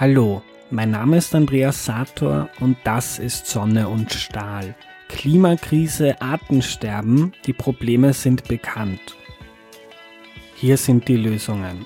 Hallo, mein Name ist Andreas Sator und das ist Sonne und Stahl. Klimakrise, Artensterben, die Probleme sind bekannt. Hier sind die Lösungen.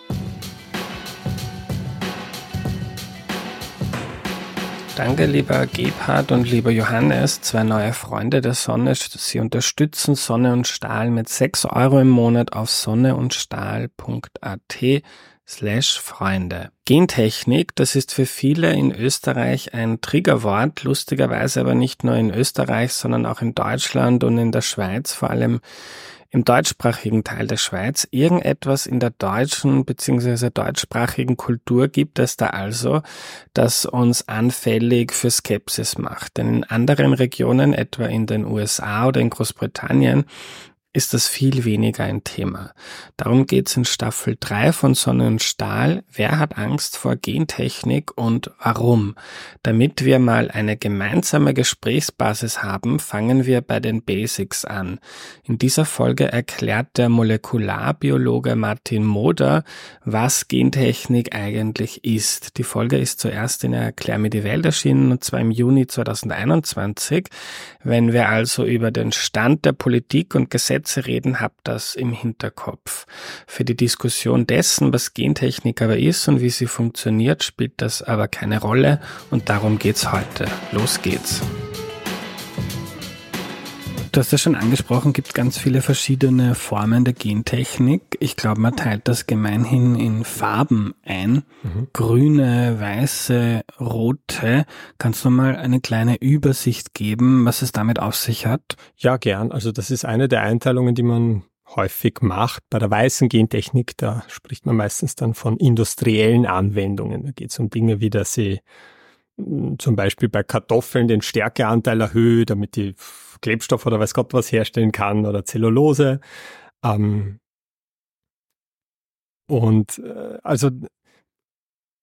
Danke, lieber Gebhard und lieber Johannes, zwei neue Freunde der Sonne. Sie unterstützen Sonne und Stahl mit 6 Euro im Monat auf sonneundstahl.at slash Freunde. Gentechnik, das ist für viele in Österreich ein Triggerwort, lustigerweise aber nicht nur in Österreich, sondern auch in Deutschland und in der Schweiz, vor allem im deutschsprachigen Teil der Schweiz irgendetwas in der deutschen bzw. deutschsprachigen Kultur gibt es da also, das uns anfällig für Skepsis macht. Denn in anderen Regionen, etwa in den USA oder in Großbritannien, ist das viel weniger ein Thema. Darum geht's in Staffel 3 von Sonne und Stahl. Wer hat Angst vor Gentechnik und warum? Damit wir mal eine gemeinsame Gesprächsbasis haben, fangen wir bei den Basics an. In dieser Folge erklärt der Molekularbiologe Martin Moder, was Gentechnik eigentlich ist. Die Folge ist zuerst in Erklär mir die Welt erschienen, und zwar im Juni 2021. Wenn wir also über den Stand der Politik und Gesetze Gesetze reden, habt das im Hinterkopf. Für die Diskussion dessen, was Gentechnik aber ist und wie sie funktioniert, spielt das aber keine Rolle und darum geht's heute. Los geht's. Du hast ja schon angesprochen, gibt ganz viele verschiedene Formen der Gentechnik. Ich glaube, man teilt das gemeinhin in Farben ein. Mhm. Grüne, weiße, rote. Kannst du mal eine kleine Übersicht geben, was es damit auf sich hat? Ja, gern. Also das ist eine der Einteilungen, die man häufig macht. Bei der weißen Gentechnik, da spricht man meistens dann von industriellen Anwendungen. Da geht es um Dinge wie, dass sie zum Beispiel bei Kartoffeln den Stärkeanteil erhöht, damit die Klebstoff oder weiß Gott was herstellen kann oder Zellulose. Ähm, und äh, also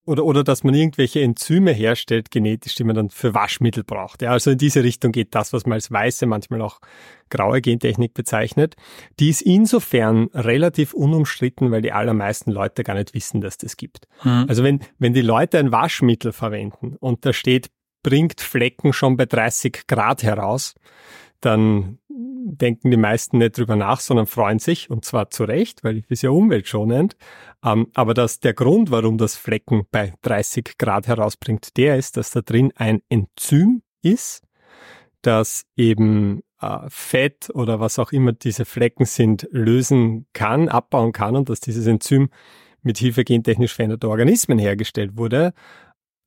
oder, oder dass man irgendwelche Enzyme herstellt, genetisch, die man dann für Waschmittel braucht. Ja, also in diese Richtung geht das, was man als weiße, manchmal auch graue Gentechnik bezeichnet. Die ist insofern relativ unumstritten, weil die allermeisten Leute gar nicht wissen, dass das gibt. Mhm. Also wenn, wenn die Leute ein Waschmittel verwenden und da steht, bringt Flecken schon bei 30 Grad heraus, dann denken die meisten nicht drüber nach, sondern freuen sich und zwar zu Recht, weil es ist ja umweltschonend. Ähm, aber dass der Grund, warum das Flecken bei 30 Grad herausbringt, der ist, dass da drin ein Enzym ist, das eben äh, Fett oder was auch immer diese Flecken sind, lösen kann, abbauen kann und dass dieses Enzym mit Hilfe gentechnisch veränderter Organismen hergestellt wurde.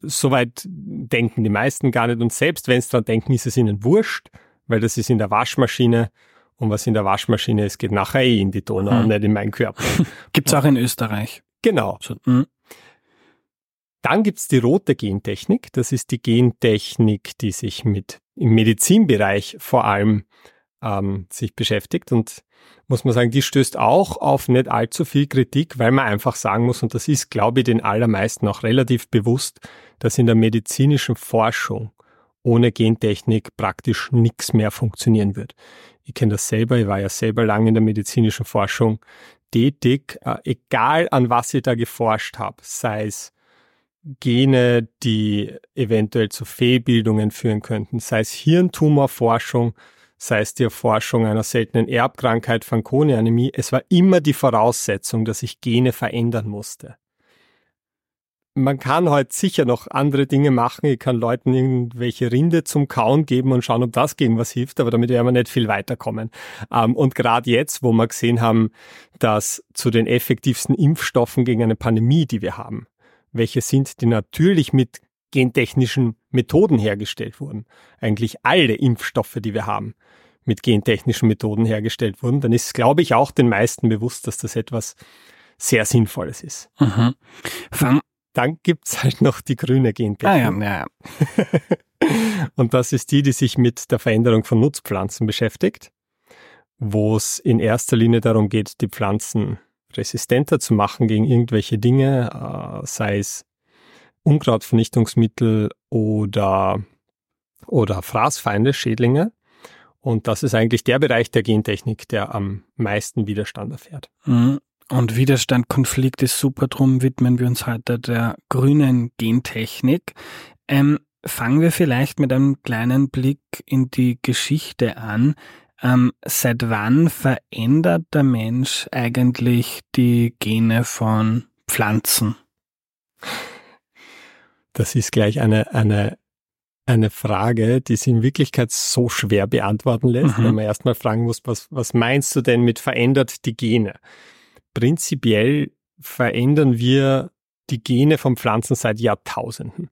Soweit denken die meisten gar nicht und selbst wenn es dran denken, ist es ihnen wurscht weil das ist in der Waschmaschine und was in der Waschmaschine ist, geht nachher eh in die Donau, hm. nicht in meinen Körper. Gibt's auch in Österreich. Genau. So, hm. Dann gibt's die rote Gentechnik. Das ist die Gentechnik, die sich mit im Medizinbereich vor allem ähm, sich beschäftigt und muss man sagen, die stößt auch auf nicht allzu viel Kritik, weil man einfach sagen muss, und das ist, glaube ich, den allermeisten auch relativ bewusst, dass in der medizinischen Forschung ohne Gentechnik praktisch nichts mehr funktionieren wird. Ich kenne das selber, ich war ja selber lange in der medizinischen Forschung tätig, äh, egal an was ich da geforscht habe, sei es Gene, die eventuell zu Fehlbildungen führen könnten, sei es Hirntumorforschung, sei es die Erforschung einer seltenen Erbkrankheit Fanconi-Anämie, es war immer die Voraussetzung, dass ich Gene verändern musste man kann heute sicher noch andere Dinge machen. Ich kann Leuten irgendwelche Rinde zum Kauen geben und schauen, ob das gegen was hilft, aber damit werden wir nicht viel weiterkommen. Ähm, und gerade jetzt, wo wir gesehen haben, dass zu den effektivsten Impfstoffen gegen eine Pandemie, die wir haben, welche sind, die natürlich mit gentechnischen Methoden hergestellt wurden. Eigentlich alle Impfstoffe, die wir haben, mit gentechnischen Methoden hergestellt wurden, dann ist, glaube ich, auch den meisten bewusst, dass das etwas sehr Sinnvolles ist. Mhm. Dann gibt's halt noch die grüne Gentechnik. Ah, ja, ja. Und das ist die, die sich mit der Veränderung von Nutzpflanzen beschäftigt, wo es in erster Linie darum geht, die Pflanzen resistenter zu machen gegen irgendwelche Dinge, äh, sei es Unkrautvernichtungsmittel oder, oder Fraßfeinde, Schädlinge. Und das ist eigentlich der Bereich der Gentechnik, der am meisten Widerstand erfährt. Mhm. Und Widerstand, Konflikt ist super, drum widmen wir uns heute der grünen Gentechnik. Ähm, fangen wir vielleicht mit einem kleinen Blick in die Geschichte an. Ähm, seit wann verändert der Mensch eigentlich die Gene von Pflanzen? Das ist gleich eine, eine, eine Frage, die sich in Wirklichkeit so schwer beantworten lässt, mhm. wenn man erstmal fragen muss, was, was meinst du denn mit verändert die Gene? Prinzipiell verändern wir die Gene von Pflanzen seit Jahrtausenden.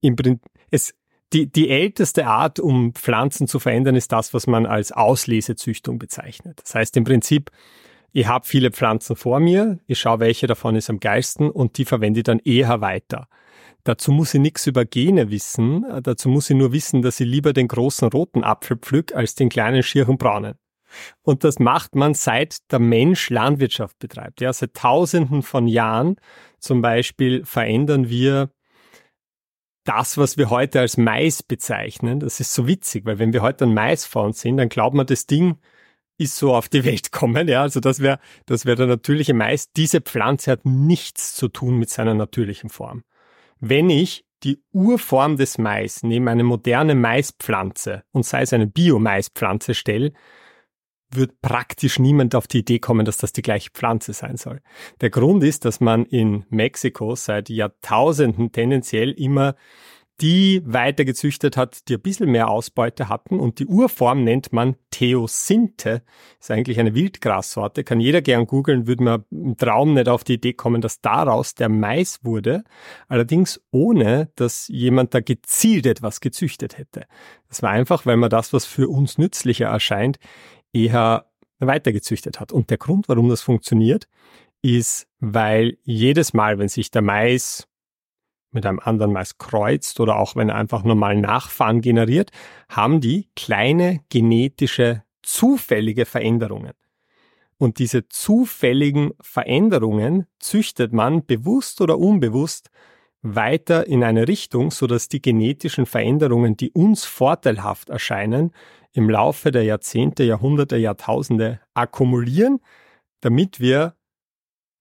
Im es, die, die älteste Art, um Pflanzen zu verändern, ist das, was man als Auslesezüchtung bezeichnet. Das heißt im Prinzip, ich habe viele Pflanzen vor mir, ich schaue, welche davon ist am geilsten und die verwende ich dann eher weiter. Dazu muss ich nichts über Gene wissen, dazu muss ich nur wissen, dass ich lieber den großen roten Apfel pflück als den kleinen schieren braunen. Und das macht man seit der Mensch Landwirtschaft betreibt. Ja, seit Tausenden von Jahren zum Beispiel verändern wir das, was wir heute als Mais bezeichnen. Das ist so witzig, weil wenn wir heute ein Mais vor uns sehen, dann glaubt man, das Ding ist so auf die Welt kommen. Ja, also das wäre das wäre der natürliche Mais. Diese Pflanze hat nichts zu tun mit seiner natürlichen Form. Wenn ich die Urform des Mais neben eine moderne Maispflanze und sei es eine Bio-Maispflanze stelle, wird praktisch niemand auf die Idee kommen, dass das die gleiche Pflanze sein soll. Der Grund ist, dass man in Mexiko seit Jahrtausenden tendenziell immer die weiter gezüchtet hat, die ein bisschen mehr Ausbeute hatten. Und die Urform nennt man Theosinte. Ist eigentlich eine Wildgrassorte. Kann jeder gern googeln, würde man im Traum nicht auf die Idee kommen, dass daraus der Mais wurde. Allerdings ohne, dass jemand da gezielt etwas gezüchtet hätte. Das war einfach, weil man das, was für uns nützlicher erscheint, eher weitergezüchtet hat. Und der Grund, warum das funktioniert, ist, weil jedes Mal, wenn sich der Mais mit einem anderen Mais kreuzt oder auch wenn er einfach normal Nachfahren generiert, haben die kleine genetische zufällige Veränderungen. Und diese zufälligen Veränderungen züchtet man bewusst oder unbewusst weiter in eine Richtung, so dass die genetischen Veränderungen, die uns vorteilhaft erscheinen, im Laufe der Jahrzehnte, Jahrhunderte, Jahrtausende akkumulieren, damit wir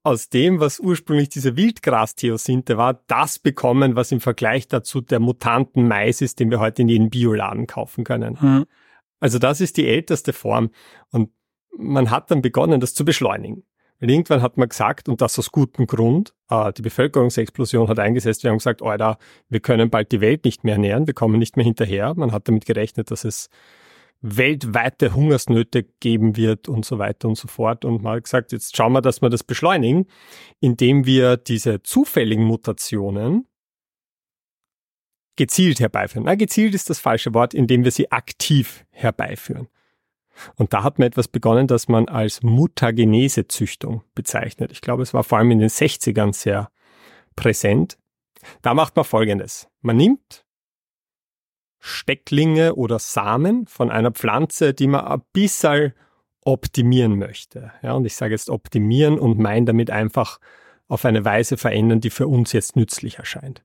aus dem, was ursprünglich diese Wildgras-Theosinte war, das bekommen, was im Vergleich dazu der mutanten Mais ist, den wir heute in jedem Bioladen kaufen können. Mhm. Also das ist die älteste Form. Und man hat dann begonnen, das zu beschleunigen. Irgendwann hat man gesagt, und das aus gutem Grund, äh, die Bevölkerungsexplosion hat eingesetzt, wir haben gesagt, Alter, wir können bald die Welt nicht mehr ernähren, wir kommen nicht mehr hinterher. Man hat damit gerechnet, dass es weltweite Hungersnöte geben wird und so weiter und so fort. Und man hat gesagt, jetzt schauen wir, dass wir das beschleunigen, indem wir diese zufälligen Mutationen gezielt herbeiführen. Na, gezielt ist das falsche Wort, indem wir sie aktiv herbeiführen. Und da hat man etwas begonnen, das man als Mutagenesezüchtung bezeichnet. Ich glaube, es war vor allem in den 60ern sehr präsent. Da macht man Folgendes. Man nimmt Stecklinge oder Samen von einer Pflanze, die man ein bisschen optimieren möchte. Ja, und ich sage jetzt optimieren und meine damit einfach auf eine Weise verändern, die für uns jetzt nützlich erscheint.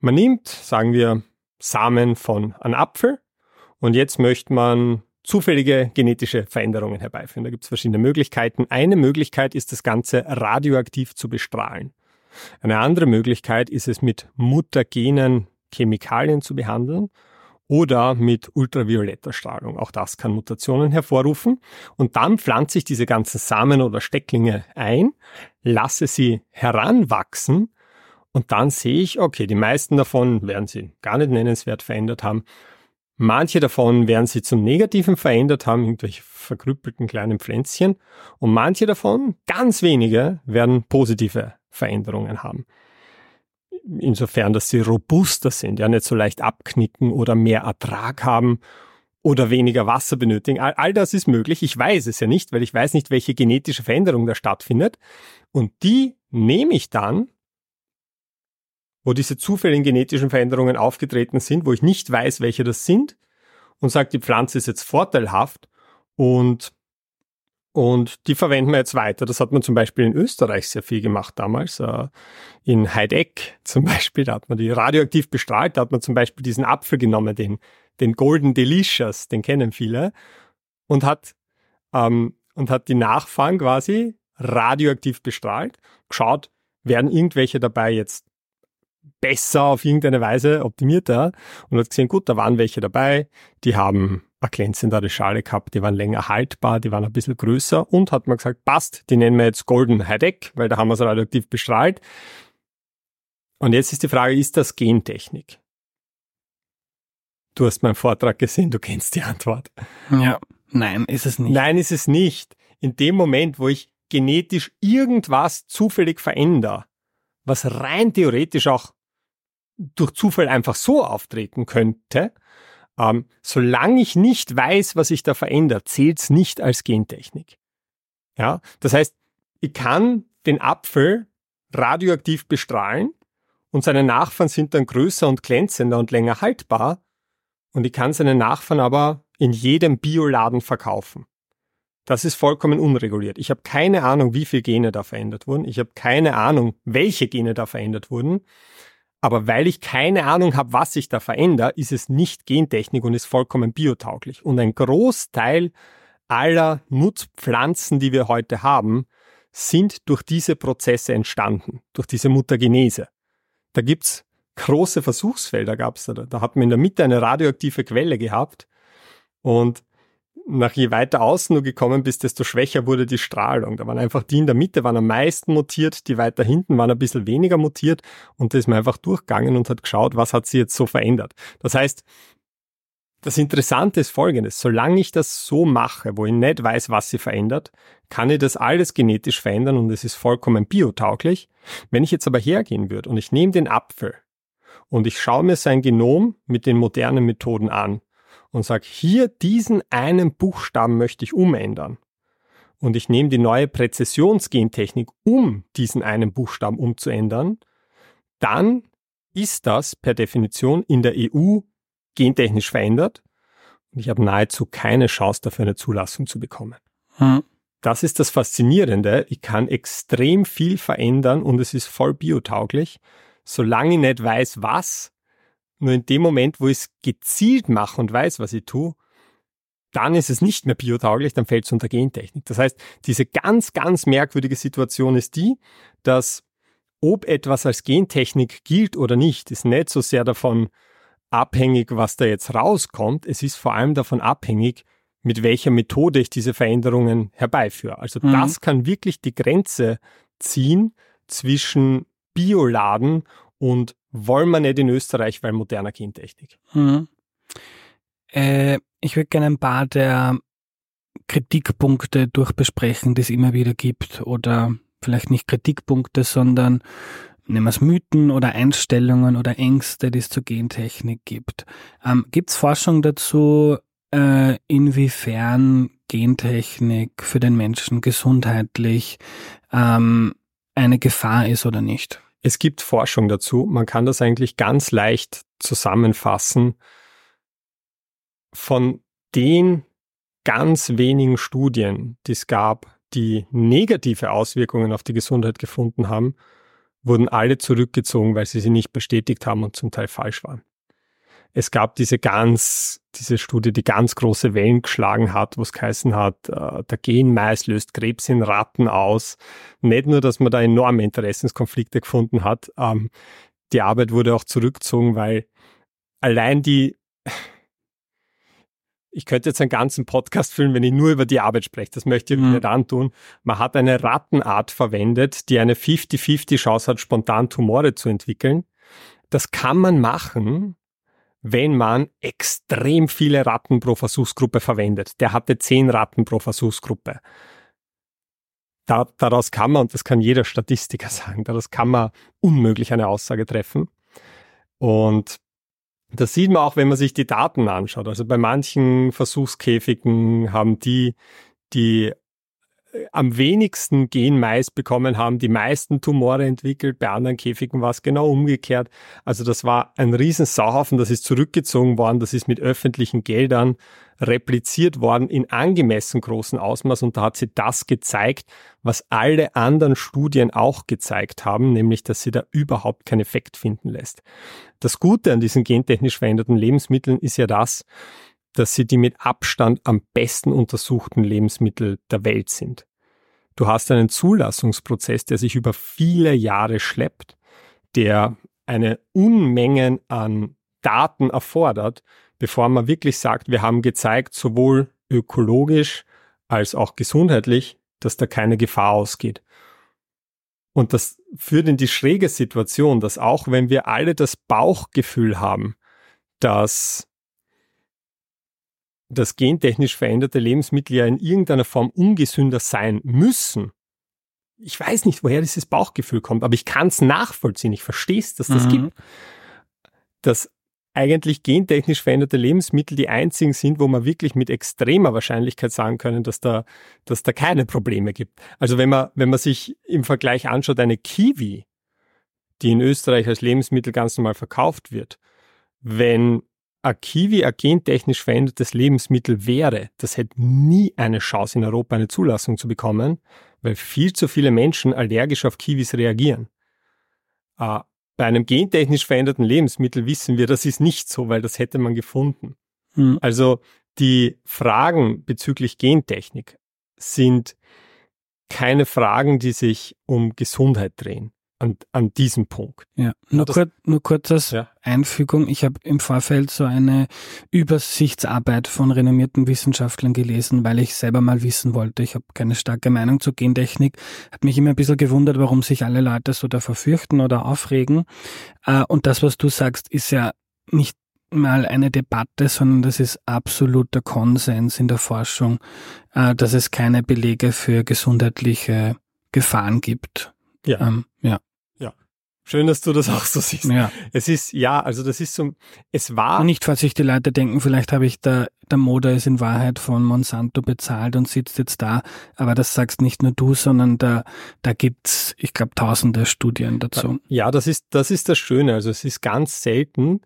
Man nimmt, sagen wir, Samen von einem Apfel und jetzt möchte man zufällige genetische Veränderungen herbeiführen. Da gibt es verschiedene Möglichkeiten. Eine Möglichkeit ist, das Ganze radioaktiv zu bestrahlen. Eine andere Möglichkeit ist es mit mutagenen Chemikalien zu behandeln oder mit ultravioletter Strahlung. Auch das kann Mutationen hervorrufen. Und dann pflanze ich diese ganzen Samen oder Stecklinge ein, lasse sie heranwachsen und dann sehe ich, okay, die meisten davon werden sie gar nicht nennenswert verändert haben. Manche davon werden sie zum Negativen verändert haben, irgendwelche verkrüppelten kleinen Pflänzchen. Und manche davon, ganz wenige, werden positive Veränderungen haben insofern, dass sie robuster sind, ja nicht so leicht abknicken oder mehr Ertrag haben oder weniger Wasser benötigen. All, all das ist möglich. Ich weiß es ja nicht, weil ich weiß nicht, welche genetische Veränderung da stattfindet. Und die nehme ich dann, wo diese zufälligen genetischen Veränderungen aufgetreten sind, wo ich nicht weiß, welche das sind, und sage, die Pflanze ist jetzt vorteilhaft und und die verwenden wir jetzt weiter. Das hat man zum Beispiel in Österreich sehr viel gemacht damals. Äh, in Heideck zum Beispiel, da hat man die radioaktiv bestrahlt, da hat man zum Beispiel diesen Apfel genommen, den, den Golden Delicious, den kennen viele, und hat ähm, und hat die Nachfahren quasi radioaktiv bestrahlt, geschaut, werden irgendwelche dabei jetzt besser auf irgendeine Weise optimierter und hat gesehen, gut, da waren welche dabei, die haben eine glänzendere Schale gehabt, die waren länger haltbar, die waren ein bisschen größer und hat man gesagt, passt, die nennen wir jetzt Golden Heideck, weil da haben wir es radioaktiv bestrahlt. Und jetzt ist die Frage, ist das Gentechnik? Du hast meinen Vortrag gesehen, du kennst die Antwort. Ja, nein, ist es nicht. Nein, ist es nicht. In dem Moment, wo ich genetisch irgendwas zufällig verändere, was rein theoretisch auch durch Zufall einfach so auftreten könnte, ähm, solange ich nicht weiß, was sich da verändert, zählt es nicht als Gentechnik. Ja, das heißt, ich kann den Apfel radioaktiv bestrahlen und seine Nachfahren sind dann größer und glänzender und länger haltbar und ich kann seine Nachfahren aber in jedem Bioladen verkaufen. Das ist vollkommen unreguliert. Ich habe keine Ahnung, wie viele Gene da verändert wurden. Ich habe keine Ahnung, welche Gene da verändert wurden. Aber weil ich keine Ahnung habe, was sich da verändert, ist es nicht Gentechnik und ist vollkommen biotauglich. Und ein Großteil aller Nutzpflanzen, die wir heute haben, sind durch diese Prozesse entstanden, durch diese Mutagenese. Da gibt's große Versuchsfelder, gab's da. Da hat man in der Mitte eine radioaktive Quelle gehabt und nach je weiter außen du gekommen bist, desto schwächer wurde die Strahlung. Da waren einfach die in der Mitte waren am meisten mutiert, die weiter hinten waren ein bisschen weniger mutiert und da ist man einfach durchgegangen und hat geschaut, was hat sie jetzt so verändert. Das heißt, das Interessante ist folgendes, solange ich das so mache, wo ich nicht weiß, was sie verändert, kann ich das alles genetisch verändern und es ist vollkommen biotauglich. Wenn ich jetzt aber hergehen würde und ich nehme den Apfel und ich schaue mir sein Genom mit den modernen Methoden an und sage, hier diesen einen Buchstaben möchte ich umändern. Und ich nehme die neue Präzisionsgentechnik, um diesen einen Buchstaben umzuändern, dann ist das per Definition in der EU gentechnisch verändert. Und ich habe nahezu keine Chance dafür, eine Zulassung zu bekommen. Hm. Das ist das Faszinierende. Ich kann extrem viel verändern und es ist voll biotauglich. Solange ich nicht weiß, was, nur in dem Moment, wo ich es gezielt mache und weiß, was ich tue, dann ist es nicht mehr biotauglich, dann fällt es unter Gentechnik. Das heißt, diese ganz, ganz merkwürdige Situation ist die, dass ob etwas als Gentechnik gilt oder nicht, ist nicht so sehr davon abhängig, was da jetzt rauskommt. Es ist vor allem davon abhängig, mit welcher Methode ich diese Veränderungen herbeiführe. Also mhm. das kann wirklich die Grenze ziehen zwischen Bioladen und wollen wir nicht in Österreich, weil moderner Gentechnik. Mhm. Äh, ich würde gerne ein paar der Kritikpunkte durchbesprechen, die es immer wieder gibt. Oder vielleicht nicht Kritikpunkte, sondern nehmen wir es Mythen oder Einstellungen oder Ängste, die es zur Gentechnik gibt. Ähm, gibt es Forschung dazu, äh, inwiefern Gentechnik für den Menschen gesundheitlich ähm, eine Gefahr ist oder nicht? Es gibt Forschung dazu. Man kann das eigentlich ganz leicht zusammenfassen. Von den ganz wenigen Studien, die es gab, die negative Auswirkungen auf die Gesundheit gefunden haben, wurden alle zurückgezogen, weil sie sie nicht bestätigt haben und zum Teil falsch waren es gab diese ganz, diese Studie, die ganz große Wellen geschlagen hat, wo es geheißen hat, äh, der Genmais löst Krebs in Ratten aus. Nicht nur, dass man da enorme Interessenskonflikte gefunden hat, ähm, die Arbeit wurde auch zurückgezogen, weil allein die, ich könnte jetzt einen ganzen Podcast füllen, wenn ich nur über die Arbeit spreche. Das möchte ich mhm. nicht antun. Man hat eine Rattenart verwendet, die eine 50-50 Chance hat, spontan Tumore zu entwickeln. Das kann man machen, wenn man extrem viele Ratten pro Versuchsgruppe verwendet. Der hatte zehn Ratten pro Versuchsgruppe. Da, daraus kann man, und das kann jeder Statistiker sagen, daraus kann man unmöglich eine Aussage treffen. Und das sieht man auch, wenn man sich die Daten anschaut. Also bei manchen Versuchskäfigen haben die, die am wenigsten Genmais bekommen haben, die meisten Tumore entwickelt. Bei anderen Käfigen war es genau umgekehrt. Also das war ein riesen Sauhaufen, das ist zurückgezogen worden, das ist mit öffentlichen Geldern repliziert worden in angemessen großen Ausmaß und da hat sie das gezeigt, was alle anderen Studien auch gezeigt haben, nämlich dass sie da überhaupt keinen Effekt finden lässt. Das Gute an diesen gentechnisch veränderten Lebensmitteln ist ja das, dass sie die mit Abstand am besten untersuchten Lebensmittel der Welt sind. Du hast einen Zulassungsprozess, der sich über viele Jahre schleppt, der eine Unmengen an Daten erfordert, bevor man wirklich sagt, wir haben gezeigt, sowohl ökologisch als auch gesundheitlich, dass da keine Gefahr ausgeht. Und das führt in die schräge Situation, dass auch wenn wir alle das Bauchgefühl haben, dass das gentechnisch veränderte Lebensmittel ja in irgendeiner Form ungesünder sein müssen. Ich weiß nicht, woher dieses Bauchgefühl kommt, aber ich kann es nachvollziehen. Ich verstehe es, dass das mhm. gibt. Dass eigentlich gentechnisch veränderte Lebensmittel die einzigen sind, wo man wirklich mit extremer Wahrscheinlichkeit sagen können, dass da, dass da keine Probleme gibt. Also wenn man, wenn man sich im Vergleich anschaut, eine Kiwi, die in Österreich als Lebensmittel ganz normal verkauft wird, wenn ein Kiwi ein gentechnisch verändertes Lebensmittel wäre, das hätte nie eine Chance in Europa eine Zulassung zu bekommen, weil viel zu viele Menschen allergisch auf Kiwis reagieren. Äh, bei einem gentechnisch veränderten Lebensmittel wissen wir, das ist nicht so, weil das hätte man gefunden. Hm. Also die Fragen bezüglich Gentechnik sind keine Fragen, die sich um Gesundheit drehen an, an diesem Punkt. Ja, nur, das, kur nur kurz als ja. Einfügung. Ich habe im Vorfeld so eine Übersichtsarbeit von renommierten Wissenschaftlern gelesen, weil ich selber mal wissen wollte. Ich habe keine starke Meinung zur Gentechnik. Hat mich immer ein bisschen gewundert, warum sich alle Leute so da verfürchten oder aufregen. Äh, und das, was du sagst, ist ja nicht mal eine Debatte, sondern das ist absoluter Konsens in der Forschung, äh, dass es keine Belege für gesundheitliche Gefahren gibt. Ja. Ähm, ja. Schön, dass du das auch so siehst. Ja. Es ist, ja, also das ist so, es war. Und nicht, falls sich die Leute denken, vielleicht habe ich da, der Moda ist in Wahrheit von Monsanto bezahlt und sitzt jetzt da. Aber das sagst nicht nur du, sondern da, da gibt's, ich glaube, tausende Studien dazu. Ja, das ist, das ist das Schöne. Also es ist ganz selten,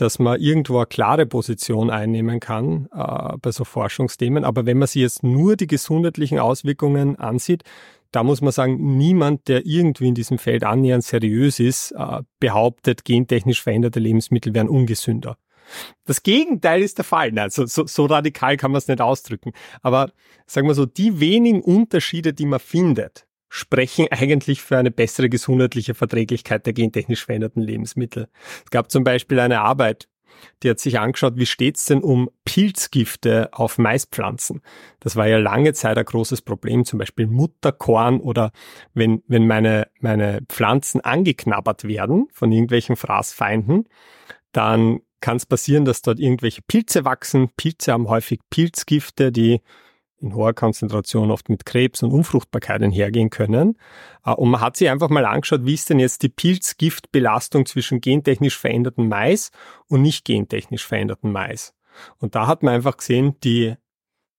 dass man irgendwo eine klare Position einnehmen kann äh, bei so Forschungsthemen. Aber wenn man sich jetzt nur die gesundheitlichen Auswirkungen ansieht, da muss man sagen, niemand, der irgendwie in diesem Feld annähernd seriös ist, äh, behauptet, gentechnisch veränderte Lebensmittel wären ungesünder. Das Gegenteil ist der Fall. Also so, so radikal kann man es nicht ausdrücken. Aber sagen wir so, die wenigen Unterschiede, die man findet, sprechen eigentlich für eine bessere gesundheitliche Verträglichkeit der gentechnisch veränderten Lebensmittel. Es gab zum Beispiel eine Arbeit die hat sich angeschaut, wie steht's denn um Pilzgifte auf Maispflanzen. Das war ja lange Zeit ein großes Problem, zum Beispiel Mutterkorn oder wenn, wenn meine, meine Pflanzen angeknabbert werden von irgendwelchen Fraßfeinden, dann kann es passieren, dass dort irgendwelche Pilze wachsen. Pilze haben häufig Pilzgifte, die in hoher Konzentration oft mit Krebs und Unfruchtbarkeit einhergehen können. Äh, und man hat sich einfach mal angeschaut, wie ist denn jetzt die Pilzgiftbelastung zwischen gentechnisch veränderten Mais und nicht gentechnisch veränderten Mais. Und da hat man einfach gesehen, die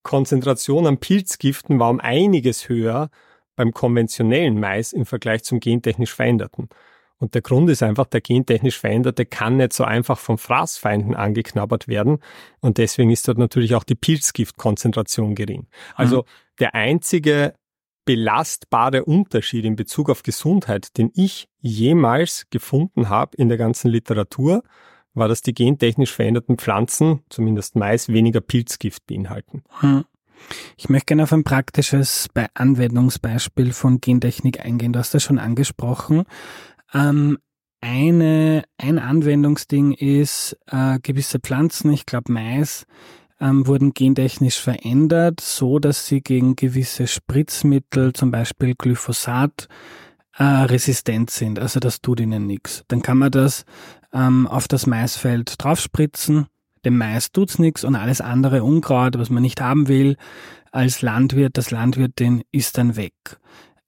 Konzentration an Pilzgiften war um einiges höher beim konventionellen Mais im Vergleich zum gentechnisch veränderten. Und der Grund ist einfach, der gentechnisch Veränderte kann nicht so einfach von Fraßfeinden angeknabbert werden. Und deswegen ist dort natürlich auch die Pilzgiftkonzentration gering. Also mhm. der einzige belastbare Unterschied in Bezug auf Gesundheit, den ich jemals gefunden habe in der ganzen Literatur, war, dass die gentechnisch veränderten Pflanzen, zumindest Mais, weniger Pilzgift beinhalten. Hm. Ich möchte gerne auf ein praktisches Anwendungsbeispiel von Gentechnik eingehen. Du hast das schon angesprochen. Ähm, eine, ein Anwendungsding ist, äh, gewisse Pflanzen, ich glaube Mais, ähm, wurden gentechnisch verändert, so dass sie gegen gewisse Spritzmittel, zum Beispiel Glyphosat, äh, resistent sind. Also das tut ihnen nichts. Dann kann man das ähm, auf das Maisfeld draufspritzen. Dem Mais tut's nichts und alles andere Unkraut, was man nicht haben will, als Landwirt, das Landwirt, den ist dann weg.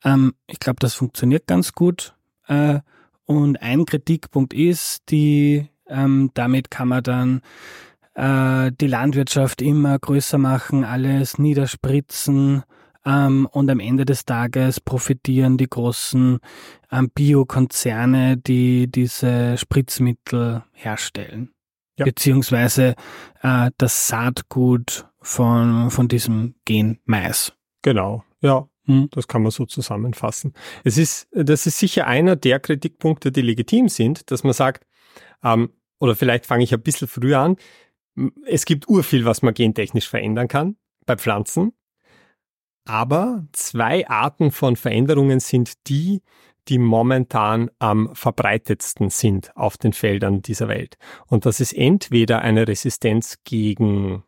Ähm, ich glaube, das funktioniert ganz gut. Äh, und ein Kritikpunkt ist, die ähm, damit kann man dann äh, die Landwirtschaft immer größer machen, alles niederspritzen ähm, und am Ende des Tages profitieren die großen ähm, Biokonzerne, die diese Spritzmittel herstellen. Ja. Beziehungsweise äh, das Saatgut von, von diesem Gen Mais. Genau, ja. Hm. Das kann man so zusammenfassen. Es ist, das ist sicher einer der Kritikpunkte, die legitim sind, dass man sagt, ähm, oder vielleicht fange ich ein bisschen früher an, es gibt urviel, was man gentechnisch verändern kann bei Pflanzen. Aber zwei Arten von Veränderungen sind die, die momentan am verbreitetsten sind auf den Feldern dieser Welt. Und das ist entweder eine Resistenz gegen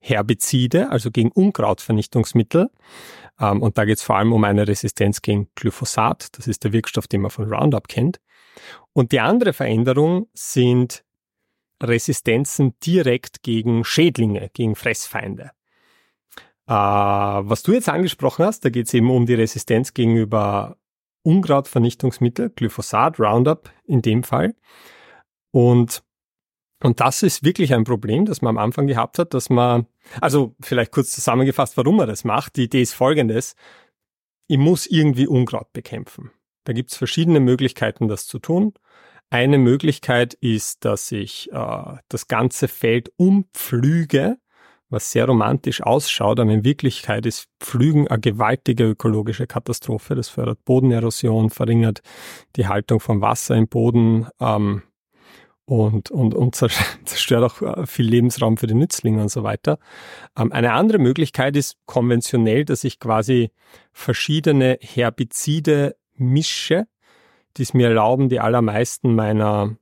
Herbizide, also gegen Unkrautvernichtungsmittel. Ähm, und da geht es vor allem um eine Resistenz gegen Glyphosat. Das ist der Wirkstoff, den man von Roundup kennt. Und die andere Veränderung sind Resistenzen direkt gegen Schädlinge, gegen Fressfeinde. Äh, was du jetzt angesprochen hast, da geht es eben um die Resistenz gegenüber Unkrautvernichtungsmittel, Glyphosat, Roundup in dem Fall. Und, und das ist wirklich ein Problem, das man am Anfang gehabt hat, dass man, also vielleicht kurz zusammengefasst, warum man das macht. Die Idee ist folgendes. Ich muss irgendwie Unkraut bekämpfen. Da gibt es verschiedene Möglichkeiten, das zu tun. Eine Möglichkeit ist, dass ich äh, das ganze Feld umpflüge was sehr romantisch ausschaut, aber in Wirklichkeit ist Pflügen eine gewaltige ökologische Katastrophe. Das fördert Bodenerosion, verringert die Haltung von Wasser im Boden ähm, und, und, und zerstört auch äh, viel Lebensraum für die Nützlinge und so weiter. Ähm, eine andere Möglichkeit ist konventionell, dass ich quasi verschiedene Herbizide mische, die es mir erlauben, die allermeisten meiner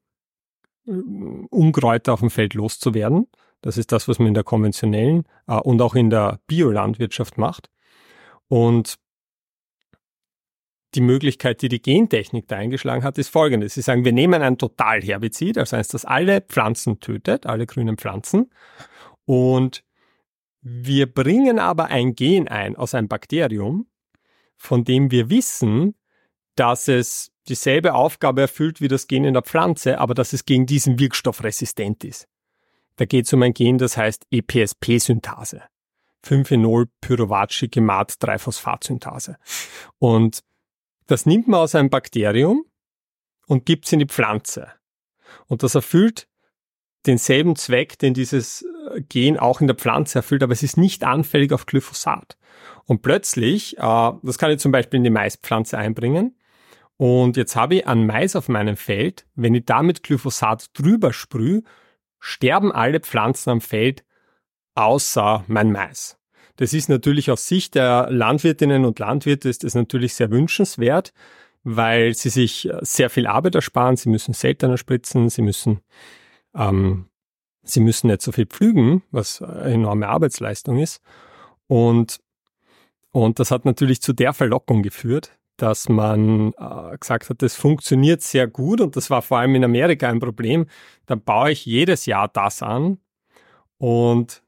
äh, Unkräuter auf dem Feld loszuwerden. Das ist das, was man in der konventionellen äh, und auch in der Biolandwirtschaft macht. Und die Möglichkeit, die die Gentechnik da eingeschlagen hat, ist folgende. Sie sagen, wir nehmen ein Totalherbizid, also eins, das alle Pflanzen tötet, alle grünen Pflanzen, und wir bringen aber ein Gen ein aus einem Bakterium, von dem wir wissen, dass es dieselbe Aufgabe erfüllt wie das Gen in der Pflanze, aber dass es gegen diesen Wirkstoff resistent ist. Da geht es um ein Gen, das heißt EPSP-Synthase. 5-Phenol-Pyruvat-Schickemat-3-Phosphat-Synthase. Und das nimmt man aus einem Bakterium und gibt es in die Pflanze. Und das erfüllt denselben Zweck, den dieses äh, Gen auch in der Pflanze erfüllt, aber es ist nicht anfällig auf Glyphosat. Und plötzlich, äh, das kann ich zum Beispiel in die Maispflanze einbringen, und jetzt habe ich an Mais auf meinem Feld, wenn ich damit Glyphosat drüber sprühe, sterben alle Pflanzen am Feld außer mein Mais. Das ist natürlich aus Sicht der Landwirtinnen und Landwirte ist das natürlich sehr wünschenswert, weil sie sich sehr viel Arbeit ersparen. Sie müssen seltener spritzen, sie müssen, ähm, sie müssen nicht so viel pflügen, was eine enorme Arbeitsleistung ist. Und, und das hat natürlich zu der Verlockung geführt, dass man äh, gesagt hat, das funktioniert sehr gut und das war vor allem in Amerika ein Problem. Dann baue ich jedes Jahr das an und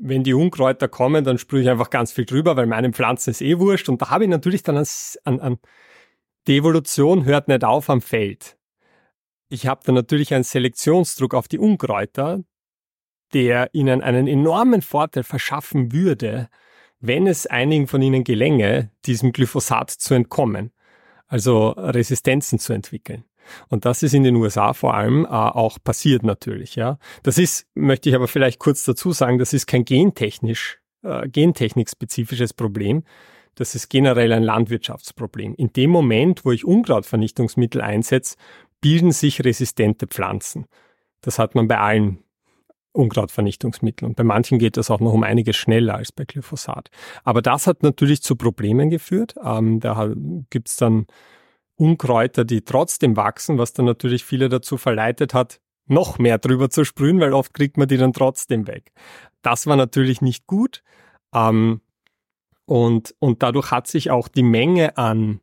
wenn die Unkräuter kommen, dann sprühe ich einfach ganz viel drüber, weil meinen Pflanzen ist eh wurscht. Und da habe ich natürlich dann an, an die Evolution hört nicht auf am Feld. Ich habe dann natürlich einen Selektionsdruck auf die Unkräuter, der ihnen einen enormen Vorteil verschaffen würde, wenn es einigen von ihnen gelänge, diesem Glyphosat zu entkommen, also Resistenzen zu entwickeln. Und das ist in den USA vor allem äh, auch passiert natürlich, ja. Das ist, möchte ich aber vielleicht kurz dazu sagen, das ist kein gentechnisch, äh, gentechnikspezifisches Problem. Das ist generell ein Landwirtschaftsproblem. In dem Moment, wo ich Unkrautvernichtungsmittel einsetze, bilden sich resistente Pflanzen. Das hat man bei allen Unkrautvernichtungsmittel. Und bei manchen geht das auch noch um einiges schneller als bei Glyphosat. Aber das hat natürlich zu Problemen geführt. Ähm, da gibt's dann Unkräuter, die trotzdem wachsen, was dann natürlich viele dazu verleitet hat, noch mehr drüber zu sprühen, weil oft kriegt man die dann trotzdem weg. Das war natürlich nicht gut. Ähm, und, und dadurch hat sich auch die Menge an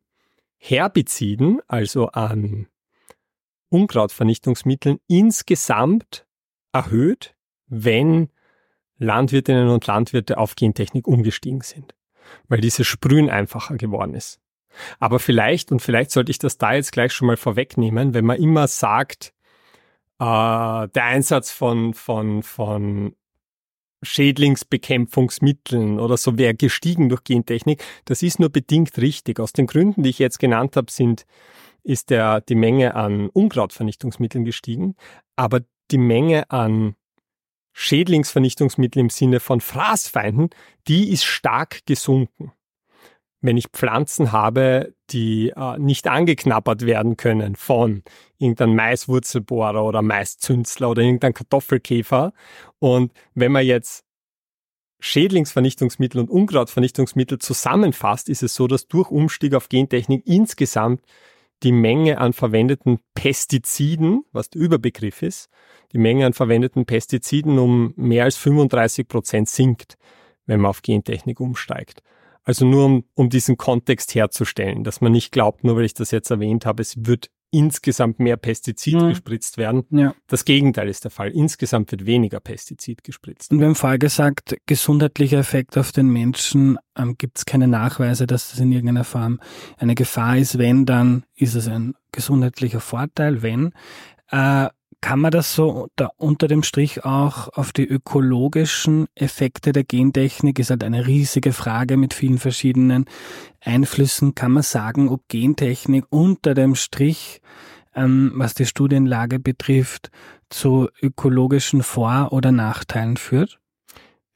Herbiziden, also an Unkrautvernichtungsmitteln insgesamt erhöht wenn Landwirtinnen und Landwirte auf Gentechnik umgestiegen sind, weil dieses Sprühen einfacher geworden ist. Aber vielleicht, und vielleicht sollte ich das da jetzt gleich schon mal vorwegnehmen, wenn man immer sagt, äh, der Einsatz von, von, von Schädlingsbekämpfungsmitteln oder so wäre gestiegen durch Gentechnik, das ist nur bedingt richtig. Aus den Gründen, die ich jetzt genannt habe, sind, ist der, die Menge an Unkrautvernichtungsmitteln gestiegen, aber die Menge an Schädlingsvernichtungsmittel im Sinne von Fraßfeinden, die ist stark gesunken. Wenn ich Pflanzen habe, die äh, nicht angeknabbert werden können von irgendeinem Maiswurzelbohrer oder Maiszünstler oder irgendeinem Kartoffelkäfer. Und wenn man jetzt Schädlingsvernichtungsmittel und Unkrautvernichtungsmittel zusammenfasst, ist es so, dass durch Umstieg auf Gentechnik insgesamt die Menge an verwendeten Pestiziden, was der Überbegriff ist, die Menge an verwendeten Pestiziden um mehr als 35 Prozent sinkt, wenn man auf Gentechnik umsteigt. Also nur um, um diesen Kontext herzustellen, dass man nicht glaubt, nur weil ich das jetzt erwähnt habe, es wird insgesamt mehr Pestizid mhm. gespritzt werden. Ja. Das Gegenteil ist der Fall. Insgesamt wird weniger Pestizid gespritzt. Und wir haben vorher gesagt, gesundheitlicher Effekt auf den Menschen ähm, gibt es keine Nachweise, dass das in irgendeiner Form eine Gefahr ist. Wenn, dann ist es ein gesundheitlicher Vorteil. Wenn, äh, kann man das so da unter dem Strich auch auf die ökologischen Effekte der Gentechnik, ist halt eine riesige Frage mit vielen verschiedenen Einflüssen. Kann man sagen, ob Gentechnik unter dem Strich, ähm, was die Studienlage betrifft, zu ökologischen Vor- oder Nachteilen führt?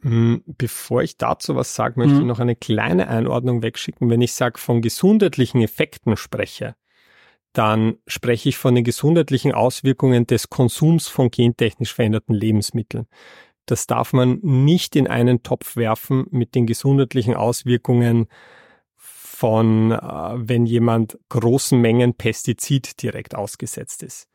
Hm, bevor ich dazu was sage, möchte mhm. ich noch eine kleine Einordnung wegschicken. Wenn ich sage, von gesundheitlichen Effekten spreche, dann spreche ich von den gesundheitlichen Auswirkungen des Konsums von gentechnisch veränderten Lebensmitteln. Das darf man nicht in einen Topf werfen mit den gesundheitlichen Auswirkungen von, äh, wenn jemand großen Mengen Pestizid direkt ausgesetzt ist.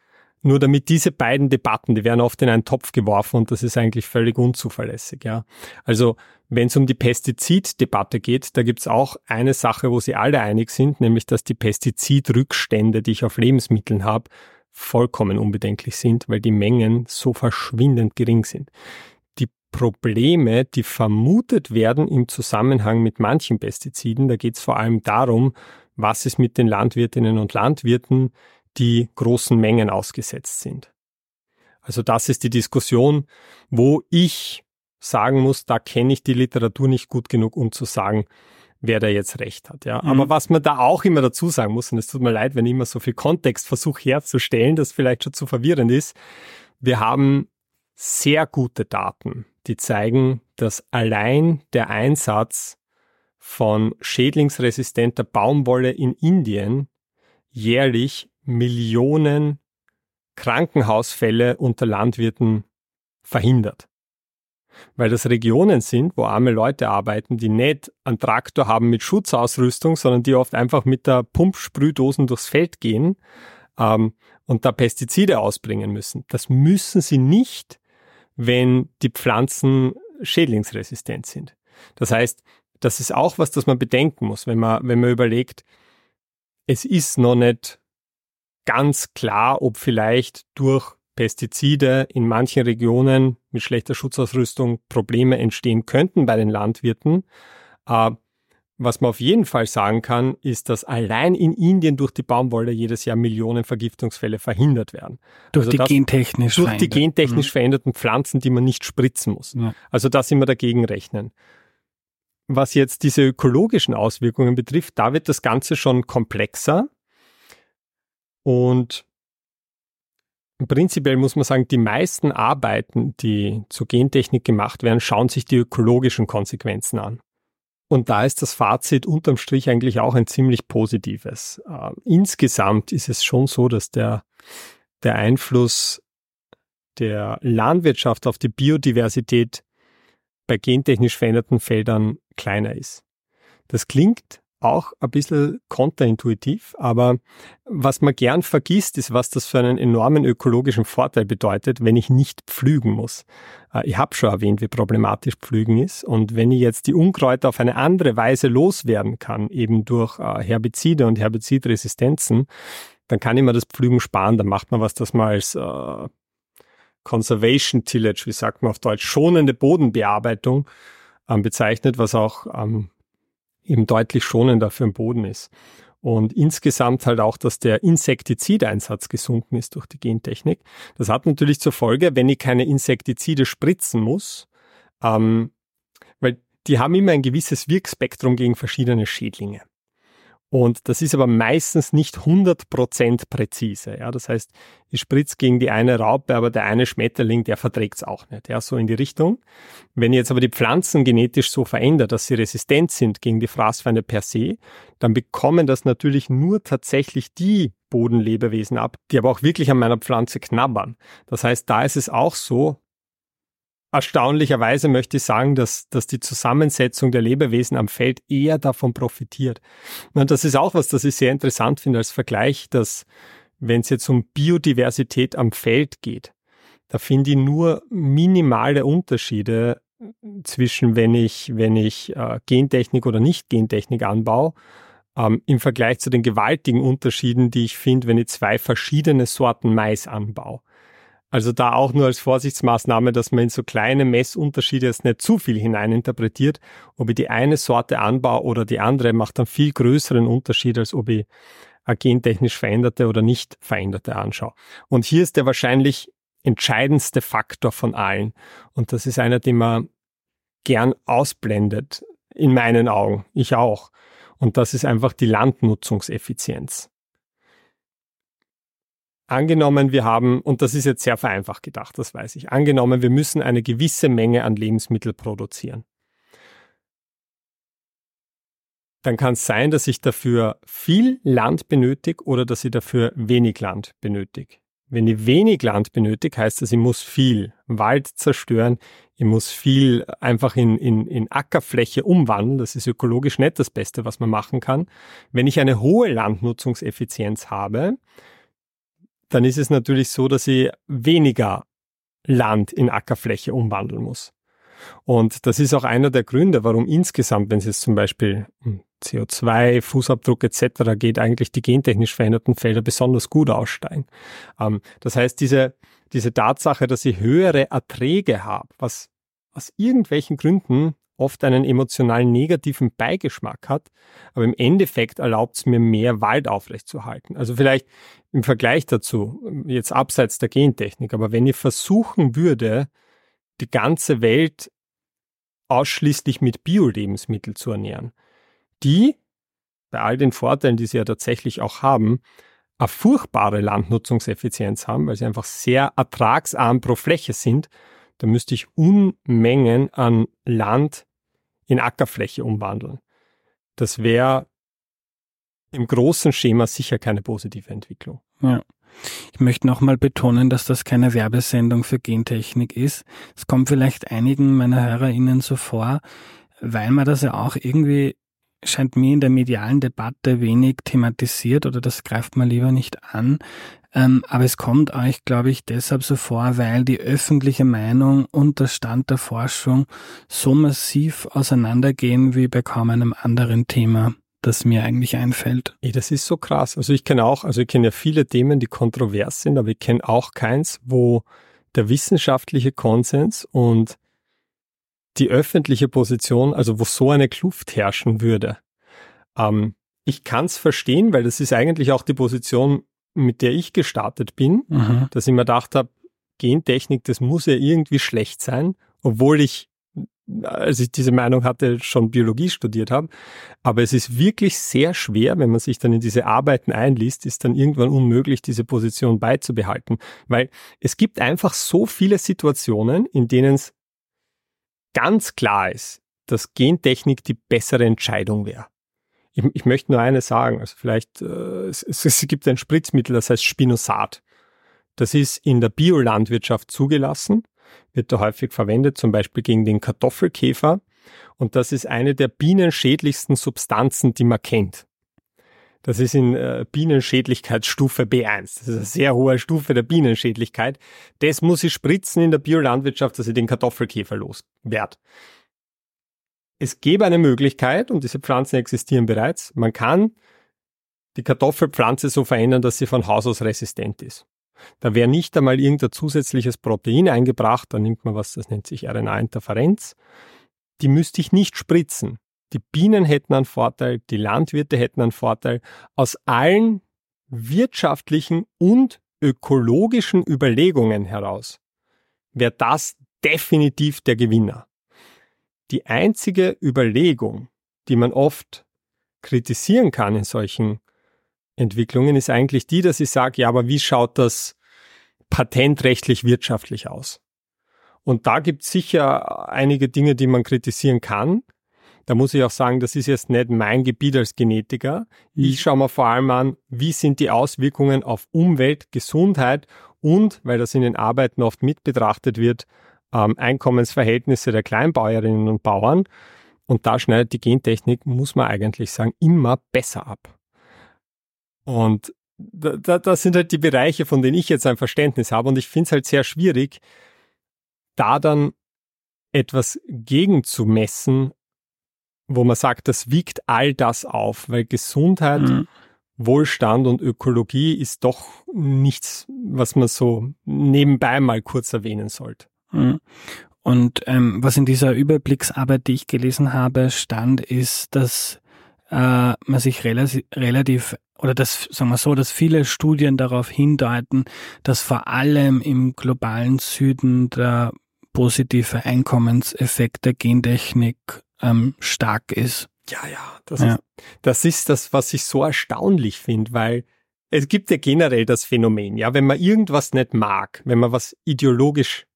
Nur damit diese beiden Debatten, die werden oft in einen Topf geworfen und das ist eigentlich völlig unzuverlässig. Ja. Also wenn es um die Pestiziddebatte geht, da gibt es auch eine Sache, wo sie alle einig sind, nämlich dass die Pestizidrückstände, die ich auf Lebensmitteln habe, vollkommen unbedenklich sind, weil die Mengen so verschwindend gering sind. Die Probleme, die vermutet werden im Zusammenhang mit manchen Pestiziden, da geht es vor allem darum, was ist mit den Landwirtinnen und Landwirten, die großen Mengen ausgesetzt sind. Also das ist die Diskussion, wo ich sagen muss, da kenne ich die Literatur nicht gut genug, um zu sagen, wer da jetzt recht hat. Ja. Mhm. Aber was man da auch immer dazu sagen muss, und es tut mir leid, wenn ich immer so viel Kontext versuche herzustellen, das vielleicht schon zu verwirrend ist, wir haben sehr gute Daten, die zeigen, dass allein der Einsatz von schädlingsresistenter Baumwolle in Indien jährlich Millionen Krankenhausfälle unter Landwirten verhindert. Weil das Regionen sind, wo arme Leute arbeiten, die nicht einen Traktor haben mit Schutzausrüstung, sondern die oft einfach mit der Pumpsprühdosen durchs Feld gehen ähm, und da Pestizide ausbringen müssen. Das müssen sie nicht, wenn die Pflanzen schädlingsresistent sind. Das heißt, das ist auch was, das man bedenken muss, wenn man, wenn man überlegt, es ist noch nicht ganz klar, ob vielleicht durch Pestizide in manchen Regionen mit schlechter Schutzausrüstung Probleme entstehen könnten bei den Landwirten. Äh, was man auf jeden Fall sagen kann, ist, dass allein in Indien durch die Baumwolle jedes Jahr Millionen Vergiftungsfälle verhindert werden. Durch also die gentechnisch Durch die gentechnisch mhm. veränderten Pflanzen, die man nicht spritzen muss. Ja. Also da sind wir dagegen rechnen. Was jetzt diese ökologischen Auswirkungen betrifft, da wird das Ganze schon komplexer. Und prinzipiell muss man sagen, die meisten Arbeiten, die zur Gentechnik gemacht werden, schauen sich die ökologischen Konsequenzen an. Und da ist das Fazit unterm Strich eigentlich auch ein ziemlich positives. Äh, insgesamt ist es schon so, dass der, der Einfluss der Landwirtschaft auf die Biodiversität bei gentechnisch veränderten Feldern kleiner ist. Das klingt auch ein bisschen kontraintuitiv, aber was man gern vergisst, ist, was das für einen enormen ökologischen Vorteil bedeutet, wenn ich nicht pflügen muss. Äh, ich habe schon erwähnt, wie problematisch Pflügen ist und wenn ich jetzt die Unkräuter auf eine andere Weise loswerden kann, eben durch äh, Herbizide und Herbizidresistenzen, dann kann ich mir das Pflügen sparen, dann macht man was, das man als äh, Conservation Tillage, wie sagt man auf Deutsch, schonende Bodenbearbeitung ähm, bezeichnet, was auch ähm, eben deutlich schonender für den Boden ist. Und insgesamt halt auch, dass der Insektizideinsatz gesunken ist durch die Gentechnik. Das hat natürlich zur Folge, wenn ich keine Insektizide spritzen muss, ähm, weil die haben immer ein gewisses Wirkspektrum gegen verschiedene Schädlinge. Und das ist aber meistens nicht 100% präzise. Ja, das heißt, ich spritze gegen die eine Raupe, aber der eine Schmetterling, der verträgt es auch nicht. Ja, so in die Richtung. Wenn ich jetzt aber die Pflanzen genetisch so verändere, dass sie resistent sind gegen die Fraßfeinde per se, dann bekommen das natürlich nur tatsächlich die Bodenlebewesen ab, die aber auch wirklich an meiner Pflanze knabbern. Das heißt, da ist es auch so, erstaunlicherweise möchte ich sagen, dass, dass die Zusammensetzung der Lebewesen am Feld eher davon profitiert. Und das ist auch was, das ich sehr interessant finde als Vergleich, dass wenn es jetzt um Biodiversität am Feld geht, da finde ich nur minimale Unterschiede zwischen, wenn ich, wenn ich äh, Gentechnik oder nicht Gentechnik anbaue, ähm, im Vergleich zu den gewaltigen Unterschieden, die ich finde, wenn ich zwei verschiedene Sorten Mais anbaue. Also da auch nur als Vorsichtsmaßnahme, dass man in so kleine Messunterschiede jetzt nicht zu viel hineininterpretiert. Ob ich die eine Sorte anbaue oder die andere, macht dann viel größeren Unterschied, als ob ich eine gentechnisch veränderte oder nicht veränderte anschaue. Und hier ist der wahrscheinlich entscheidendste Faktor von allen. Und das ist einer, den man gern ausblendet, in meinen Augen. Ich auch. Und das ist einfach die Landnutzungseffizienz. Angenommen, wir haben, und das ist jetzt sehr vereinfacht gedacht, das weiß ich, angenommen, wir müssen eine gewisse Menge an Lebensmittel produzieren. Dann kann es sein, dass ich dafür viel Land benötige oder dass ich dafür wenig Land benötige. Wenn ich wenig Land benötige, heißt das, ich muss viel Wald zerstören, ich muss viel einfach in, in, in Ackerfläche umwandeln. Das ist ökologisch nicht das Beste, was man machen kann. Wenn ich eine hohe Landnutzungseffizienz habe, dann ist es natürlich so, dass ich weniger Land in Ackerfläche umwandeln muss. Und das ist auch einer der Gründe, warum insgesamt, wenn es jetzt zum Beispiel um CO2, Fußabdruck etc. geht, eigentlich die gentechnisch veränderten Felder besonders gut aussteigen. Ähm, das heißt, diese, diese Tatsache, dass ich höhere Erträge habe, was aus irgendwelchen Gründen oft einen emotional negativen Beigeschmack hat, aber im Endeffekt erlaubt es mir mehr Wald aufrechtzuerhalten. Also vielleicht im Vergleich dazu, jetzt abseits der Gentechnik, aber wenn ich versuchen würde, die ganze Welt ausschließlich mit Bio-Lebensmitteln zu ernähren, die bei all den Vorteilen, die sie ja tatsächlich auch haben, eine furchtbare Landnutzungseffizienz haben, weil sie einfach sehr ertragsarm pro Fläche sind da müsste ich Unmengen an Land in Ackerfläche umwandeln. Das wäre im großen Schema sicher keine positive Entwicklung. Ja. Ich möchte nochmal betonen, dass das keine Werbesendung für Gentechnik ist. Es kommt vielleicht einigen meiner HörerInnen so vor, weil man das ja auch irgendwie scheint mir in der medialen Debatte wenig thematisiert oder das greift man lieber nicht an. Ähm, aber es kommt euch, glaube ich, deshalb so vor, weil die öffentliche Meinung und der Stand der Forschung so massiv auseinandergehen wie bei kaum einem anderen Thema das mir eigentlich einfällt. Das ist so krass. Also ich kenne auch, also ich kenne ja viele Themen, die kontrovers sind, aber ich kenne auch keins, wo der wissenschaftliche Konsens und die öffentliche Position, also wo so eine Kluft herrschen würde. Ähm, ich kann es verstehen, weil das ist eigentlich auch die Position mit der ich gestartet bin, mhm. dass ich mir gedacht habe, Gentechnik, das muss ja irgendwie schlecht sein, obwohl ich, als ich diese Meinung hatte, schon Biologie studiert habe. Aber es ist wirklich sehr schwer, wenn man sich dann in diese Arbeiten einliest, ist dann irgendwann unmöglich, diese Position beizubehalten. Weil es gibt einfach so viele Situationen, in denen es ganz klar ist, dass Gentechnik die bessere Entscheidung wäre. Ich, ich möchte nur eines sagen, also vielleicht, äh, es, es gibt ein Spritzmittel, das heißt Spinosat. Das ist in der Biolandwirtschaft zugelassen, wird da häufig verwendet, zum Beispiel gegen den Kartoffelkäfer. Und das ist eine der bienenschädlichsten Substanzen, die man kennt. Das ist in äh, Bienenschädlichkeitsstufe B1. Das ist eine sehr hohe Stufe der Bienenschädlichkeit. Das muss ich spritzen in der Biolandwirtschaft, dass ich den Kartoffelkäfer loswerde es gäbe eine Möglichkeit, und diese Pflanzen existieren bereits, man kann die Kartoffelpflanze so verändern, dass sie von Haus aus resistent ist. Da wäre nicht einmal irgendein zusätzliches Protein eingebracht, da nimmt man was, das nennt sich RNA-Interferenz. Die müsste ich nicht spritzen. Die Bienen hätten einen Vorteil, die Landwirte hätten einen Vorteil. Aus allen wirtschaftlichen und ökologischen Überlegungen heraus wäre das definitiv der Gewinner. Die einzige Überlegung, die man oft kritisieren kann in solchen Entwicklungen, ist eigentlich die, dass ich sage, ja, aber wie schaut das patentrechtlich wirtschaftlich aus? Und da gibt es sicher einige Dinge, die man kritisieren kann. Da muss ich auch sagen, das ist jetzt nicht mein Gebiet als Genetiker. Ich mhm. schaue mir vor allem an, wie sind die Auswirkungen auf Umwelt, Gesundheit und, weil das in den Arbeiten oft mit betrachtet wird, ähm, Einkommensverhältnisse der Kleinbäuerinnen und Bauern. Und da schneidet die Gentechnik, muss man eigentlich sagen, immer besser ab. Und da, da, das sind halt die Bereiche, von denen ich jetzt ein Verständnis habe. Und ich finde es halt sehr schwierig, da dann etwas gegenzumessen, wo man sagt, das wiegt all das auf, weil Gesundheit, mhm. Wohlstand und Ökologie ist doch nichts, was man so nebenbei mal kurz erwähnen sollte. Mhm. Und ähm, was in dieser Überblicksarbeit, die ich gelesen habe, stand, ist, dass äh, man sich relativ, relativ oder das sagen wir so, dass viele Studien darauf hindeuten, dass vor allem im globalen Süden der positive Einkommenseffekt der Gentechnik ähm, stark ist. Ja, ja das, ja. Ist, das ist das, was ich so erstaunlich finde, weil es gibt ja generell das Phänomen, ja, wenn man irgendwas nicht mag, wenn man was ideologisch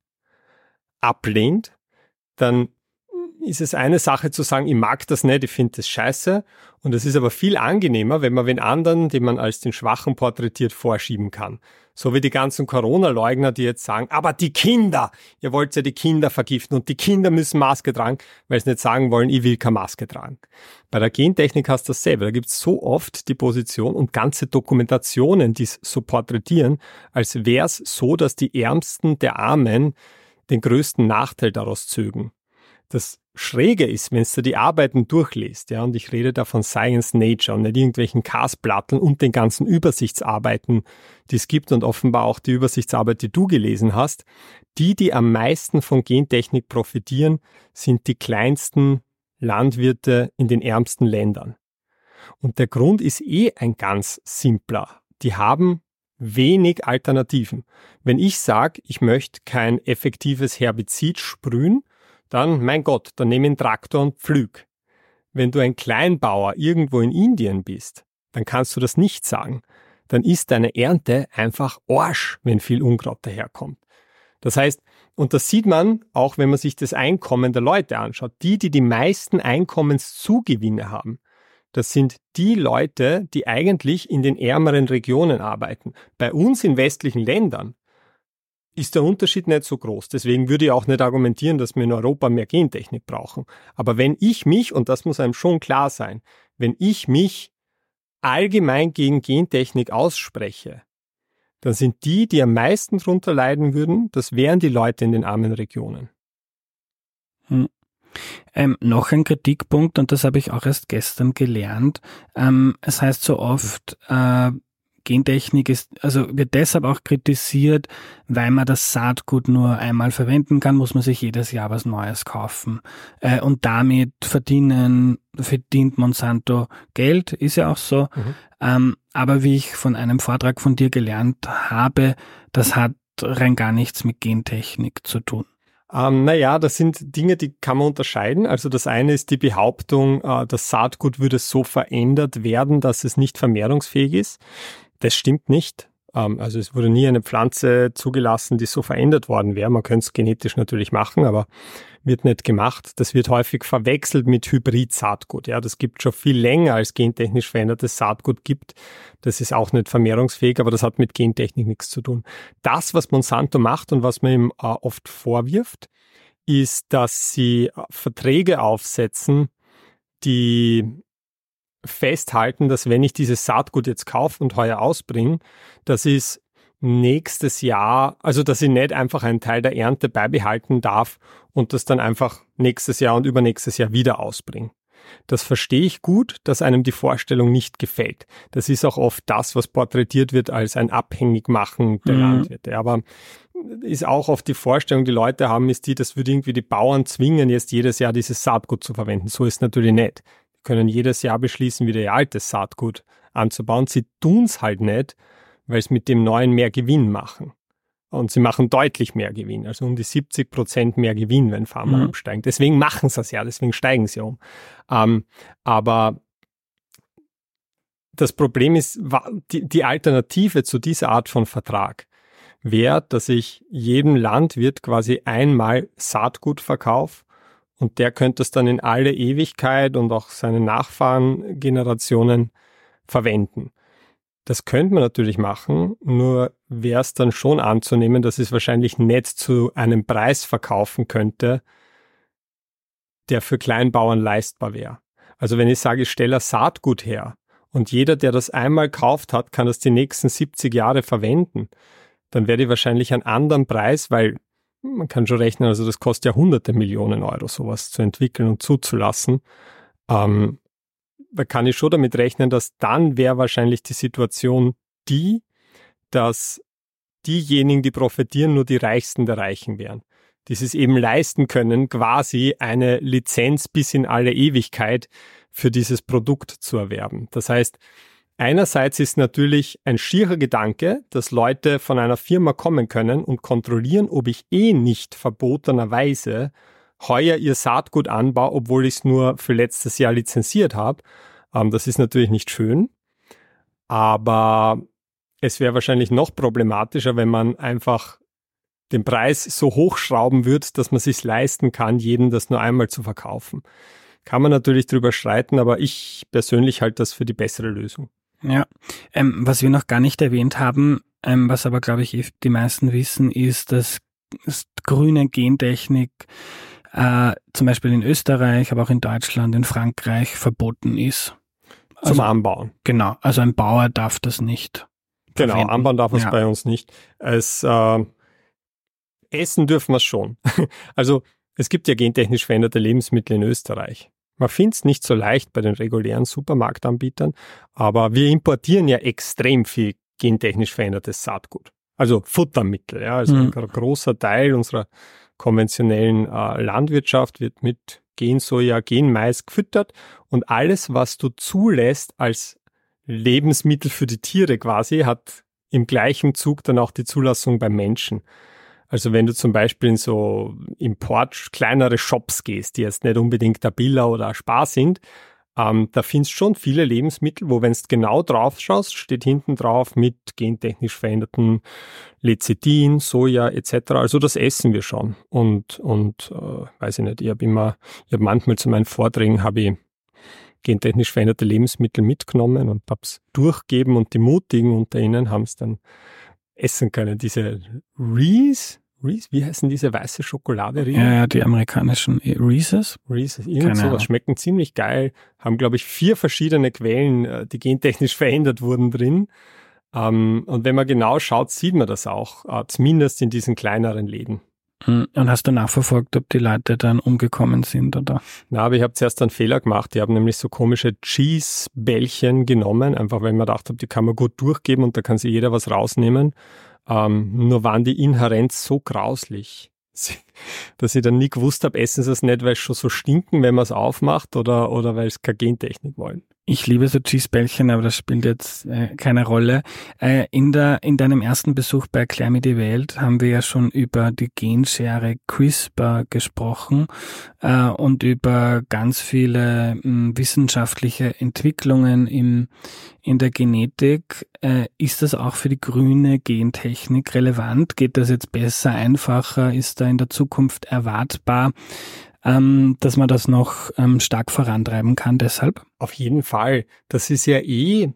ablehnt, dann ist es eine Sache zu sagen, ich mag das nicht, ich finde das scheiße. Und es ist aber viel angenehmer, wenn man den anderen, den man als den Schwachen porträtiert, vorschieben kann. So wie die ganzen Corona-Leugner, die jetzt sagen, aber die Kinder, ihr wollt ja die Kinder vergiften und die Kinder müssen Maske tragen, weil sie nicht sagen wollen, ich will keine Maske tragen. Bei der Gentechnik hast du dasselbe. Da gibt es so oft die Position und ganze Dokumentationen, die es so porträtieren, als wäre es so, dass die Ärmsten der Armen den größten Nachteil daraus zögen. Das Schräge ist, wenn du die Arbeiten durchliest, ja, und ich rede da von Science Nature und nicht irgendwelchen Castplatteln und den ganzen Übersichtsarbeiten, die es gibt und offenbar auch die Übersichtsarbeit, die du gelesen hast, die, die am meisten von Gentechnik profitieren, sind die kleinsten Landwirte in den ärmsten Ländern. Und der Grund ist eh ein ganz simpler. Die haben wenig Alternativen. Wenn ich sage, ich möchte kein effektives Herbizid sprühen, dann, mein Gott, dann nimm einen Traktor und pflüg. Wenn du ein Kleinbauer irgendwo in Indien bist, dann kannst du das nicht sagen. Dann ist deine Ernte einfach Arsch, wenn viel Unkraut daherkommt. Das heißt, und das sieht man auch, wenn man sich das Einkommen der Leute anschaut. Die, die die meisten Einkommenszugewinne haben, das sind die Leute, die eigentlich in den ärmeren Regionen arbeiten. Bei uns in westlichen Ländern ist der Unterschied nicht so groß. Deswegen würde ich auch nicht argumentieren, dass wir in Europa mehr Gentechnik brauchen. Aber wenn ich mich, und das muss einem schon klar sein, wenn ich mich allgemein gegen Gentechnik ausspreche, dann sind die, die am meisten drunter leiden würden, das wären die Leute in den armen Regionen. Hm. Ähm, noch ein Kritikpunkt, und das habe ich auch erst gestern gelernt. Ähm, es heißt so oft, äh, Gentechnik ist, also wird deshalb auch kritisiert, weil man das Saatgut nur einmal verwenden kann, muss man sich jedes Jahr was Neues kaufen. Äh, und damit verdienen, verdient Monsanto Geld, ist ja auch so. Mhm. Ähm, aber wie ich von einem Vortrag von dir gelernt habe, das hat rein gar nichts mit Gentechnik zu tun. Ähm, naja, das sind Dinge, die kann man unterscheiden. Also das eine ist die Behauptung, äh, das Saatgut würde so verändert werden, dass es nicht vermehrungsfähig ist. Das stimmt nicht. Ähm, also es wurde nie eine Pflanze zugelassen, die so verändert worden wäre. Man könnte es genetisch natürlich machen, aber wird nicht gemacht. Das wird häufig verwechselt mit Hybrid-Saatgut. Ja, das gibt schon viel länger als gentechnisch verändertes Saatgut gibt. Das ist auch nicht vermehrungsfähig, aber das hat mit Gentechnik nichts zu tun. Das, was Monsanto macht und was man ihm äh, oft vorwirft, ist, dass sie äh, Verträge aufsetzen, die festhalten, dass wenn ich dieses Saatgut jetzt kaufe und heuer ausbringe, das ist nächstes Jahr, also dass ich nicht einfach einen Teil der Ernte beibehalten darf und das dann einfach nächstes Jahr und übernächstes Jahr wieder ausbringe. Das verstehe ich gut, dass einem die Vorstellung nicht gefällt. Das ist auch oft das, was porträtiert wird als ein Abhängigmachen der mhm. Landwirte. Aber ist auch oft die Vorstellung, die Leute haben, ist die, das würde irgendwie die Bauern zwingen, jetzt jedes Jahr dieses Saatgut zu verwenden. So ist es natürlich nicht können jedes Jahr beschließen, wieder ihr altes Saatgut anzubauen. Sie tun es halt nicht, weil sie mit dem neuen mehr Gewinn machen. Und sie machen deutlich mehr Gewinn, also um die 70 Prozent mehr Gewinn, wenn Pharma mhm. absteigen. Deswegen machen sie das ja, deswegen steigen sie um. Ähm, aber das Problem ist, die, die Alternative zu dieser Art von Vertrag wäre, dass ich jedem Landwirt quasi einmal Saatgut verkaufe und der könnte es dann in alle Ewigkeit und auch seine Nachfahrengenerationen verwenden. Das könnte man natürlich machen, nur wäre es dann schon anzunehmen, dass es wahrscheinlich nicht zu einem Preis verkaufen könnte, der für Kleinbauern leistbar wäre. Also wenn ich sage, ich stelle Saatgut her und jeder, der das einmal kauft hat, kann das die nächsten 70 Jahre verwenden, dann werde ich wahrscheinlich einen anderen Preis, weil man kann schon rechnen, also das kostet ja hunderte Millionen Euro, sowas zu entwickeln und zuzulassen. Ähm, da kann ich schon damit rechnen, dass dann wäre wahrscheinlich die Situation die, dass diejenigen, die profitieren, nur die Reichsten der Reichen wären. Die es eben leisten können, quasi eine Lizenz bis in alle Ewigkeit für dieses Produkt zu erwerben. Das heißt, Einerseits ist natürlich ein schierer Gedanke, dass Leute von einer Firma kommen können und kontrollieren, ob ich eh nicht verbotenerweise heuer ihr Saatgut anbaue, obwohl ich es nur für letztes Jahr lizenziert habe. Ähm, das ist natürlich nicht schön, aber es wäre wahrscheinlich noch problematischer, wenn man einfach den Preis so hochschrauben würde, dass man sich leisten kann, jedem das nur einmal zu verkaufen. Kann man natürlich drüber streiten, aber ich persönlich halte das für die bessere Lösung. Ja, ähm, was wir noch gar nicht erwähnt haben, ähm, was aber, glaube ich, die meisten wissen, ist, dass grüne Gentechnik äh, zum Beispiel in Österreich, aber auch in Deutschland, in Frankreich verboten ist. Also, Zum Anbauen. Genau, also ein Bauer darf das nicht. Genau, verwenden. anbauen darf es ja. bei uns nicht. Es, äh, essen dürfen wir es schon. also es gibt ja gentechnisch veränderte Lebensmittel in Österreich. Man findet es nicht so leicht bei den regulären Supermarktanbietern, aber wir importieren ja extrem viel gentechnisch verändertes Saatgut. Also Futtermittel. Ja. Also mhm. ein großer Teil unserer konventionellen äh, Landwirtschaft wird mit Gensoja, Genmais gefüttert und alles, was du zulässt als Lebensmittel für die Tiere quasi, hat im gleichen Zug dann auch die Zulassung beim Menschen. Also wenn du zum Beispiel in so Import kleinere Shops gehst, die jetzt nicht unbedingt der Billa oder Spar sind, ähm, da findest du schon viele Lebensmittel, wo wenn du genau drauf schaust, steht hinten drauf mit gentechnisch veränderten Lecithin, Soja etc. Also das essen wir schon. Und, und äh, weiß ich nicht, ich habe immer, ich habe manchmal zu meinen Vorträgen habe ich gentechnisch veränderte Lebensmittel mitgenommen und habe es durchgeben und die Mutigen unter ihnen haben es dann essen können. Diese Reese, Reese, wie heißen diese weiße Schokolade? -Riegel? Ja, die amerikanischen Reese's. Reese's, irgend sowas. Schmecken ziemlich geil. Haben, glaube ich, vier verschiedene Quellen, äh, die gentechnisch verändert wurden drin. Ähm, und wenn man genau schaut, sieht man das auch, uh, zumindest in diesen kleineren Läden. Hm, und hast du nachverfolgt, ob die Leute dann umgekommen sind oder? Na, aber ich habe zuerst einen Fehler gemacht. Die haben nämlich so komische Cheese-Bällchen genommen, einfach weil ich mir gedacht habe, die kann man gut durchgeben und da kann sich jeder was rausnehmen. Ähm, nur waren die inhärent so grauslich, dass ich dann nie gewusst habe, essen sie es nicht, weil es schon so stinken, wenn man es aufmacht oder, oder weil es keine Gentechnik wollen. Ich liebe so Cheesebällchen, aber das spielt jetzt äh, keine Rolle. Äh, in, der, in deinem ersten Besuch bei Erklär mir die Welt haben wir ja schon über die Genschere CRISPR gesprochen äh, und über ganz viele mh, hm, wissenschaftliche Entwicklungen im, in der Genetik. Äh, ist das auch für die grüne Gentechnik relevant? Geht das jetzt besser, einfacher? Ist da in der Zukunft erwartbar? Ähm, dass man das noch ähm, stark vorantreiben kann deshalb? Auf jeden Fall. Das ist ja eh,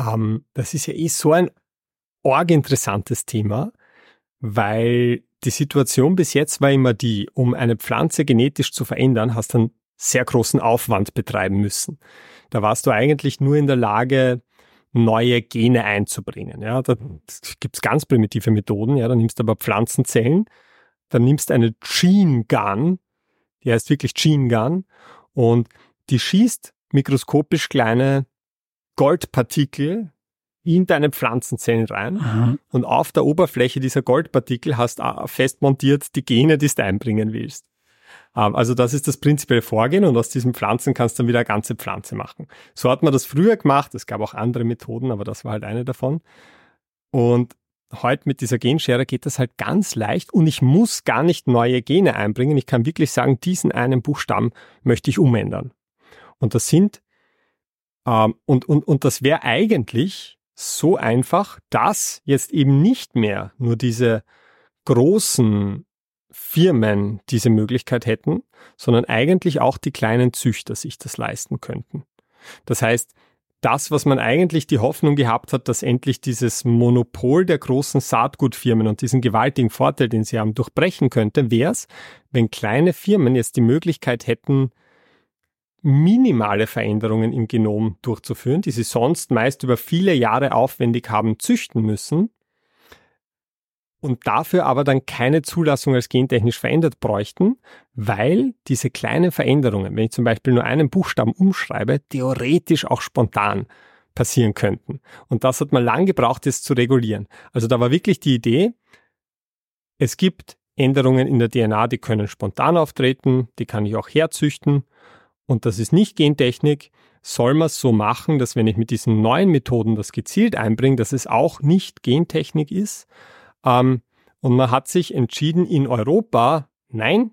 ähm, das ist ja eh so ein arg interessantes Thema, weil die Situation bis jetzt war immer die, um eine Pflanze genetisch zu verändern, hast du einen sehr großen Aufwand betreiben müssen. Da warst du eigentlich nur in der Lage, neue Gene einzubringen. Ja, da gibt's ganz primitive Methoden. Ja, dann nimmst du aber Pflanzenzellen, dann nimmst du eine Gene Gun, die heißt wirklich Gene Gun und die schießt mikroskopisch kleine Goldpartikel in deine Pflanzenzellen rein mhm. und auf der Oberfläche dieser Goldpartikel hast du fest montiert die Gene, die du einbringen willst. Ähm, also das ist das prinzipielle Vorgehen und aus diesen Pflanzen kannst du dann wieder eine ganze Pflanze machen. So hat man das früher gemacht. Es gab auch andere Methoden, aber das war halt eine davon. Und heute mit dieser Genschere geht das halt ganz leicht und ich muss gar nicht neue Gene einbringen. Ich kann wirklich sagen, diesen einen Buchstaben möchte ich umändern. Und das sind Ähm, und, und, und das wäre eigentlich so einfach, dass jetzt eben nicht mehr nur diese großen Firmen diese Möglichkeit hätten, sondern eigentlich auch die kleinen Züchter sich das leisten könnten. Das heißt, das, was man eigentlich die Hoffnung gehabt hat, dass endlich dieses Monopol der großen Saatgutfirmen und diesen gewaltigen Vorteil, den sie haben, durchbrechen könnte, wäre es, wenn kleine Firmen jetzt die Möglichkeit hätten, minimale Veränderungen im Genom durchzuführen, die sie sonst meist über viele Jahre aufwendig haben züchten müssen und dafür aber dann keine Zulassung als gentechnisch verändert bräuchten, weil diese kleinen Veränderungen, wenn ich zum Beispiel nur einen Buchstaben umschreibe, theoretisch auch spontan passieren könnten. Und das hat man lang gebraucht, das zu regulieren. Also da war wirklich die Idee, es gibt Änderungen in der DNA, die können spontan auftreten, die kann ich auch herzüchten und das ist nicht Gentechnik, soll man es so machen, dass wenn ich mit diesen neuen Methoden das gezielt einbringe, dass es auch nicht Gentechnik ist. Ähm, und man hat sich entschieden in Europa, nein,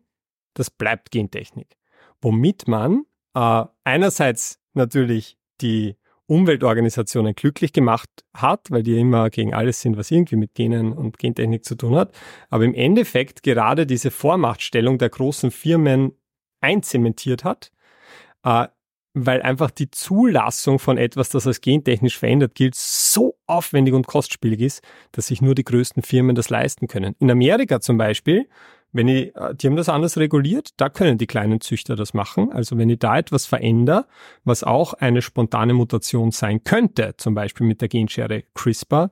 das bleibt Gentechnik. Womit man äh, einerseits natürlich die Umweltorganisationen glücklich gemacht hat, weil die immer gegen alles sind, was irgendwie mit Genen und Gentechnik zu tun hat, aber im Endeffekt gerade diese Vormachtstellung der großen Firmen einzementiert hat äh, weil einfach die Zulassung von etwas, das als gentechnisch verändert gilt, so aufwendig und kostspielig ist, dass sich nur die größten Firmen das leisten können. In Amerika zum Beispiel, wenn ich, äh, die haben das anders reguliert, da können die kleinen Züchter das machen. Also wenn ich da etwas verändere, was auch eine spontane Mutation sein könnte, zum Beispiel mit der Genschere CRISPR,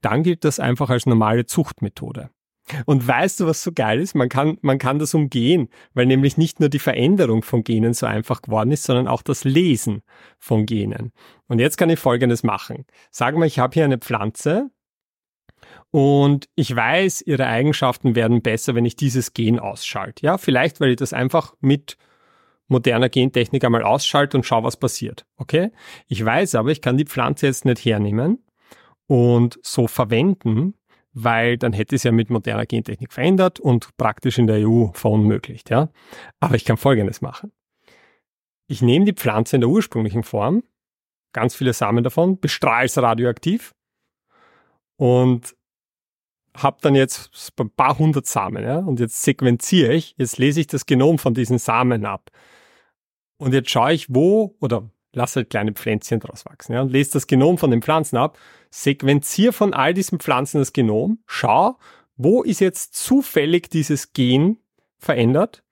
dann gilt das einfach als normale Zuchtmethode. Und weißt du, was so geil ist? Man kann, man kann das umgehen, weil nämlich nicht nur die Veränderung von Genen so einfach geworden ist, sondern auch das Lesen von Genen. Und jetzt kann ich Folgendes machen. Sagen wir, ich habe hier eine Pflanze und ich weiß, ihre Eigenschaften werden besser, wenn ich dieses Gen ausschalte. Ja, vielleicht, weil ich das einfach mit moderner Gentechnik einmal ausschalte und schaue, was passiert. Okay? Ich weiß aber, ich kann die Pflanze jetzt nicht hernehmen und so verwenden, weil dann hätte es ja mit moderner Gentechnik verändert und praktisch in der EU verunmöglicht, ja. Aber ich kann Folgendes machen. Ich nehme die Pflanze in der ursprünglichen Form, ganz viele Samen davon, bestrahle es radioaktiv und habe dann jetzt ein paar hundert Samen, ja, und jetzt sequenziere ich, jetzt lese ich das Genom von diesen Samen ab. Und jetzt schaue ich, wo, oder lasse halt kleine Pflänzchen draus wachsen, ja, und lese das Genom von den Pflanzen ab sequenziere von all diesen Pflanzen das Genom, schau, wo ist jetzt zufällig dieses Gen verändert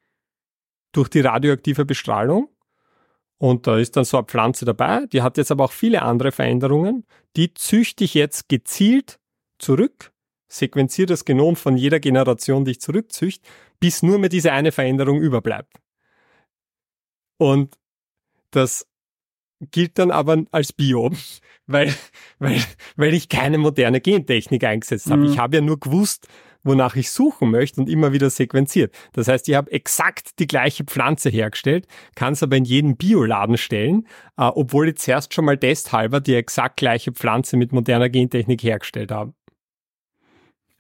durch die radioaktive Bestrahlung. Und da ist dann so eine Pflanze dabei, die hat jetzt aber auch viele andere Veränderungen. Die züchte ich jetzt gezielt zurück, sequenziere das Genom von jeder Generation, die ich zurückzüchte, bis nur mehr diese eine Veränderung überbleibt. Und das gilt dann aber als Bio, weil, weil, weil ich keine moderne Gentechnik eingesetzt habe. Mhm. Ich habe ja nur gewusst, wonach ich suchen möchte und immer wieder sequenziert. Das heißt, ich habe exakt die gleiche Pflanze hergestellt, kann es aber in jeden Bioladen stellen, äh, obwohl ich zuerst schon mal testhalber die exakt gleiche Pflanze mit moderner Gentechnik hergestellt habe.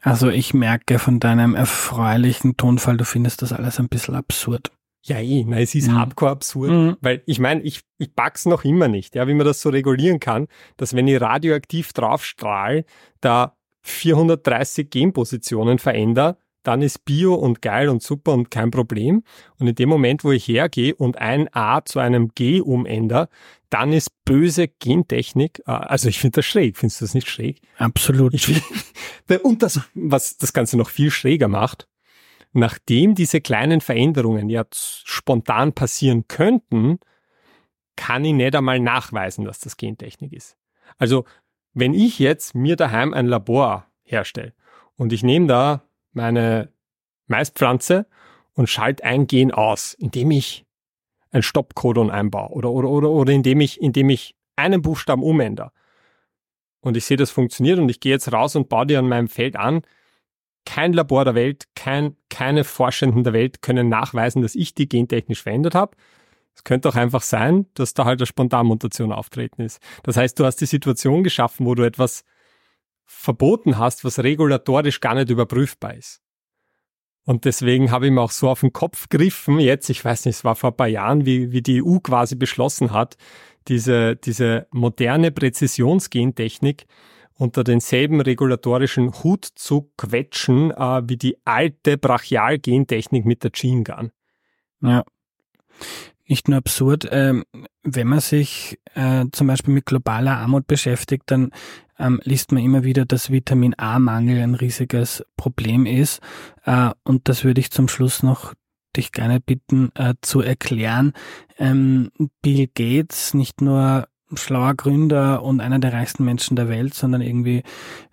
Also ich merke von deinem erfreulichen Tonfall, du findest das alles ein bisschen absurd. Ja, eh, nein, es ist mhm. hardcore absurd, mhm. weil ich meine, ich, ich pack's noch immer nicht, ja, wie man das so regulieren kann, dass wenn ich radioaktiv draufstrahl, da 430 Genpositionen verändere, dann ist Bio und geil und super und kein Problem. Und in dem Moment, wo ich hergehe und ein A zu einem G umändere, dann ist böse Gentechnik, äh, also ich finde das schräg. Findest du das nicht schräg? Absolut. Ich, und das, was das Ganze noch viel schräger macht, nachdem diese kleinen Veränderungen ja spontan passieren könnten, kann ich nicht einmal nachweisen, dass das Gentechnik ist. Also, wenn ich jetzt mir daheim ein Labor herstelle und ich nehme da meine Maispflanze und schalte ein Gen aus, indem ich ein Stoppcodon einbaue oder, oder, oder, oder indem ich, indem ich einen Buchstaben umändere. Und ich sehe, das funktioniert und ich gehe jetzt raus und baue die an meinem Feld an, kein Labor der Welt, kein, keine Forschenden der Welt können nachweisen, dass ich die gentechnisch verändert habe. Es könnte auch einfach sein, dass da halt eine Spontanmutation auftreten ist. Das heißt, du hast die Situation geschaffen, wo du etwas verboten hast, was regulatorisch gar nicht überprüfbar ist. Und deswegen habe ich mir auch so auf den Kopf gegriffen, jetzt, ich weiß nicht, es war vor ein paar Jahren, wie, wie die EU quasi beschlossen hat, diese, diese moderne Präzisionsgentechnik unter denselben regulatorischen Hut zu quetschen, äh, wie die alte Brachialgentechnik mit der Gene Gun. Ja. Nicht nur absurd, ähm, wenn man sich äh, zum Beispiel mit globaler Armut beschäftigt, dann ähm, liest man immer wieder, dass Vitamin A-Mangel ein riesiges Problem ist. Äh, und das würde ich zum Schluss noch dich gerne bitten äh, zu erklären. Ähm, Bill Gates, nicht nur schlauer Gründer und einer der reichsten Menschen der Welt, sondern irgendwie,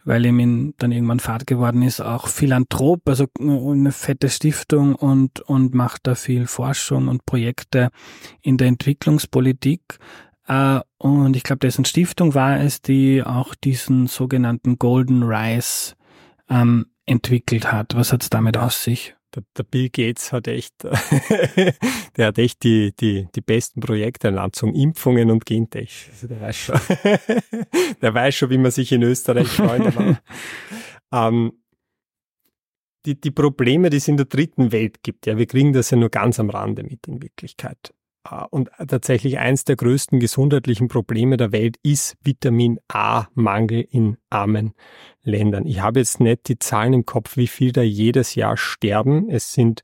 weil ihm dann irgendwann Fahrt geworden ist, auch Philanthrop, also eine fette Stiftung und, und macht da viel Forschung und Projekte in der Entwicklungspolitik. Äh, und ich glaube, dessen Stiftung war es, die auch diesen sogenannten Golden Rice ähm, entwickelt hat. Was hat es damit aus sich? Der, der Bill Gates hat echt, der hat echt die, die, die besten Projekte an Lanzung, Impfungen und Gentech. Also der weiß schon, der weiß schon, wie man sich in Österreich Freunde macht. ähm, die, die Probleme, die es in der dritten Welt gibt, ja, wir kriegen das ja nur ganz am Rande mit in Wirklichkeit. Äh, und tatsächlich eins der größten gesundheitlichen Probleme der Welt ist Vitamin A-Mangel in armen Ländern. Ich habe jetzt nicht die Zahlen im Kopf, wie viel da jedes Jahr sterben. Es sind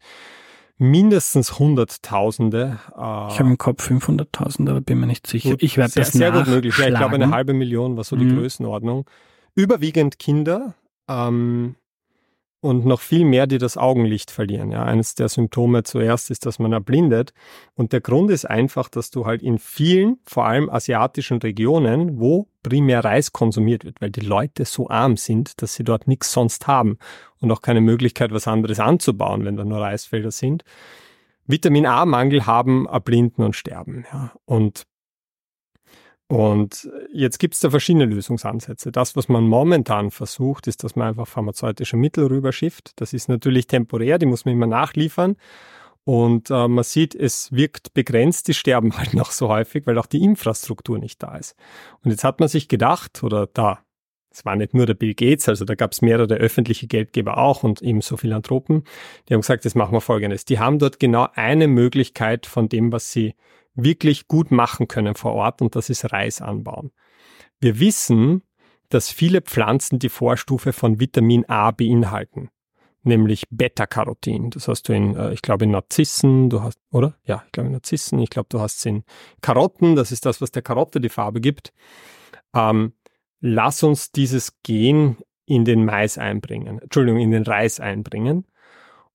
mindestens Hunderttausende. Äh, ich habe im Kopf 500.000, aber bin mir nicht sicher. Gut, ich werde das sehr gut möglich. Ja, ich glaube, eine halbe Million war so die mhm. Größenordnung. Überwiegend Kinder. Ähm, und noch viel mehr, die das Augenlicht verlieren. Ja, eines der Symptome zuerst ist, dass man erblindet. Und der Grund ist einfach, dass du halt in vielen, vor allem asiatischen Regionen, wo primär Reis konsumiert wird, weil die Leute so arm sind, dass sie dort nichts sonst haben und auch keine Möglichkeit, was anderes anzubauen, wenn da nur Reisfelder sind. Vitamin A-Mangel haben, erblinden und sterben. Ja. Und und jetzt gibt es da verschiedene Lösungsansätze. Das, was man momentan versucht, ist, dass man einfach pharmazeutische Mittel rüberschifft. Das ist natürlich temporär, die muss man immer nachliefern. Und äh, man sieht, es wirkt begrenzt, die sterben halt noch so häufig, weil auch die Infrastruktur nicht da ist. Und jetzt hat man sich gedacht, oder da, es war nicht nur der Bill Gates, also da gab es mehrere öffentliche Geldgeber auch und ebenso Philanthropen, die haben gesagt, jetzt machen wir Folgendes. Die haben dort genau eine Möglichkeit von dem, was sie wirklich gut machen können vor Ort und das ist Reis anbauen. Wir wissen, dass viele Pflanzen die Vorstufe von Vitamin A beinhalten, nämlich Beta-Carotin. Das hast du in, äh, ich glaube, in Narzissen, du hast, oder? Ja, ich glaube in Narzissen, ich glaube, du hast es in Karotten, das ist das, was der Karotte die Farbe gibt. Ähm, lass uns dieses Gen in den Mais einbringen, Entschuldigung, in den Reis einbringen.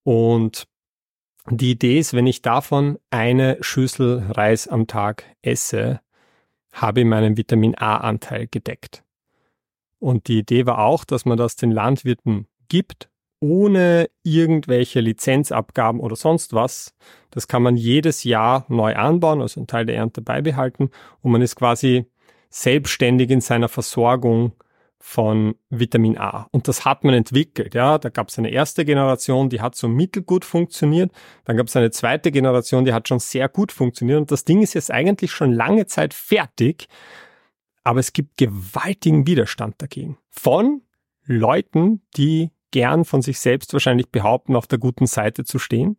Und die Idee ist, wenn ich davon eine Schüssel Reis am Tag esse, habe ich meinen Vitamin A-Anteil gedeckt. Und die Idee war auch, dass man das den Landwirten gibt, ohne irgendwelche Lizenzabgaben oder sonst was. Das kann man jedes Jahr neu anbauen, also einen Teil der Ernte beibehalten und man ist quasi selbstständig in seiner Versorgung von Vitamin A. Und das hat man entwickelt. Ja, da gab es eine erste Generation, die hat so mittelgut funktioniert. Dann gab es eine zweite Generation, die hat schon sehr gut funktioniert. Und das Ding ist jetzt eigentlich schon lange Zeit fertig. Aber es gibt gewaltigen Widerstand dagegen. Von Leuten, die gern von sich selbst wahrscheinlich behaupten, auf der guten Seite zu stehen.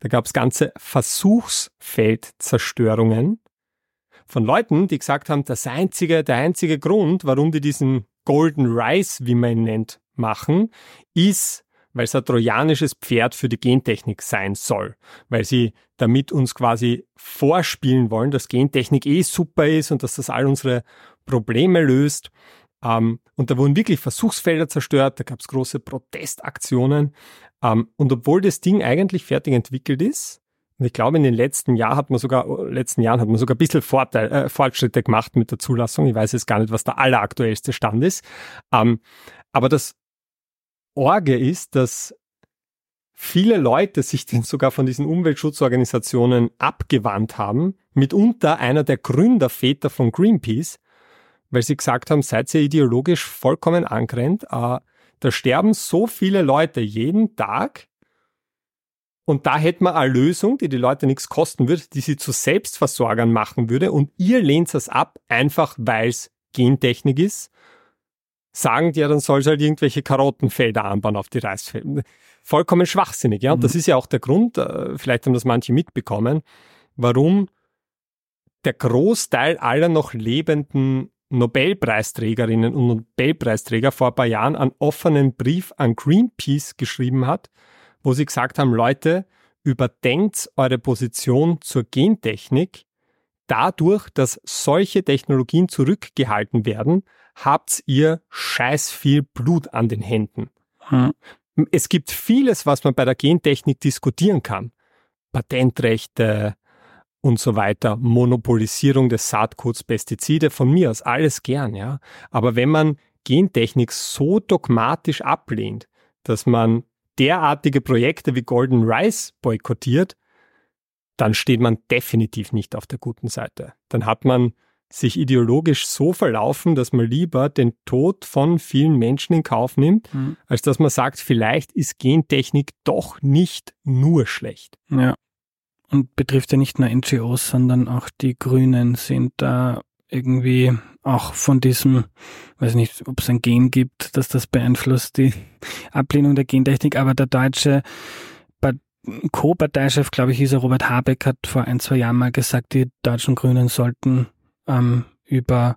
Da gab es ganze Versuchsfeldzerstörungen von Leuten, die gesagt haben, das einzige, der einzige Grund, warum die diesen Golden Rice, wie man ihn nennt, machen, ist, weil es ein trojanisches Pferd für die Gentechnik sein soll, weil sie damit uns quasi vorspielen wollen, dass Gentechnik eh super ist und dass das all unsere Probleme löst. Ähm, und da wurden wirklich Versuchsfelder zerstört, da gab es große Protestaktionen. Ähm, und obwohl das Ding eigentlich fertig entwickelt ist, und ich glaube, in den letzten Jahren hat man sogar, letzten Jahren hat man sogar ein bisschen Vorteil, äh, Fortschritte gemacht mit der Zulassung. Ich weiß jetzt gar nicht, was der alleraktuellste Stand ist. Ähm, aber das Orge ist, dass viele Leute sich denn sogar von diesen Umweltschutzorganisationen abgewandt haben. Mitunter einer der Gründerväter von Greenpeace, weil sie gesagt haben, seid ihr ideologisch vollkommen angrennt. Äh, da sterben so viele Leute jeden Tag und da hätten wir eine Lösung, die die Leute nichts kosten würde, die sie zu Selbstversorgern machen würde. Und ihr lehnt es ab, einfach weil es Gentechnik ist. sagen, ja, dann soll sie halt irgendwelche Karottenfelder anbauen auf die Reisfelder. Vollkommen schwachsinnig, ja. Und mhm. das ist ja auch der Grund, äh, vielleicht haben das manche mitbekommen, warum der Großteil aller noch lebenden Nobelpreisträgerinnen und Nobelpreisträger vor ein paar Jahren einen offenen Brief an Greenpeace geschrieben hat, wo sie gesagt haben, Leute, überdenkt eure Position zur Gentechnik. Dadurch, dass solche Technologien zurückgehalten werden, habt ihr scheiß viel Blut an den Händen. Hm. Es gibt vieles, was man bei der Gentechnik diskutieren kann. Patentrechte, und so weiter, Monopolisierung des Saatguts, Pestizide, von mir aus alles gern, ja. Aber wenn man Gentechnik so dogmatisch ablehnt, dass man derartige Projekte wie Golden Rice boykottiert, dann steht man definitiv nicht auf der guten Seite. Dann hat man sich ideologisch so verlaufen, dass man lieber den Tod von vielen Menschen in Kauf nimmt, mhm. als dass man sagt, vielleicht ist Gentechnik doch nicht nur schlecht. Ja und betrifft ja nicht nur NGOs, sondern auch die Grünen sind da irgendwie auch von diesem, weiß nicht, ob es ein Gen gibt, dass das beeinflusst die Ablehnung der Gentechnik, aber der deutsche Co-Parteichef, glaube ich, hieß er Robert Habeck, hat vor ein, zwei Jahren mal gesagt, die deutschen Grünen sollten ähm, über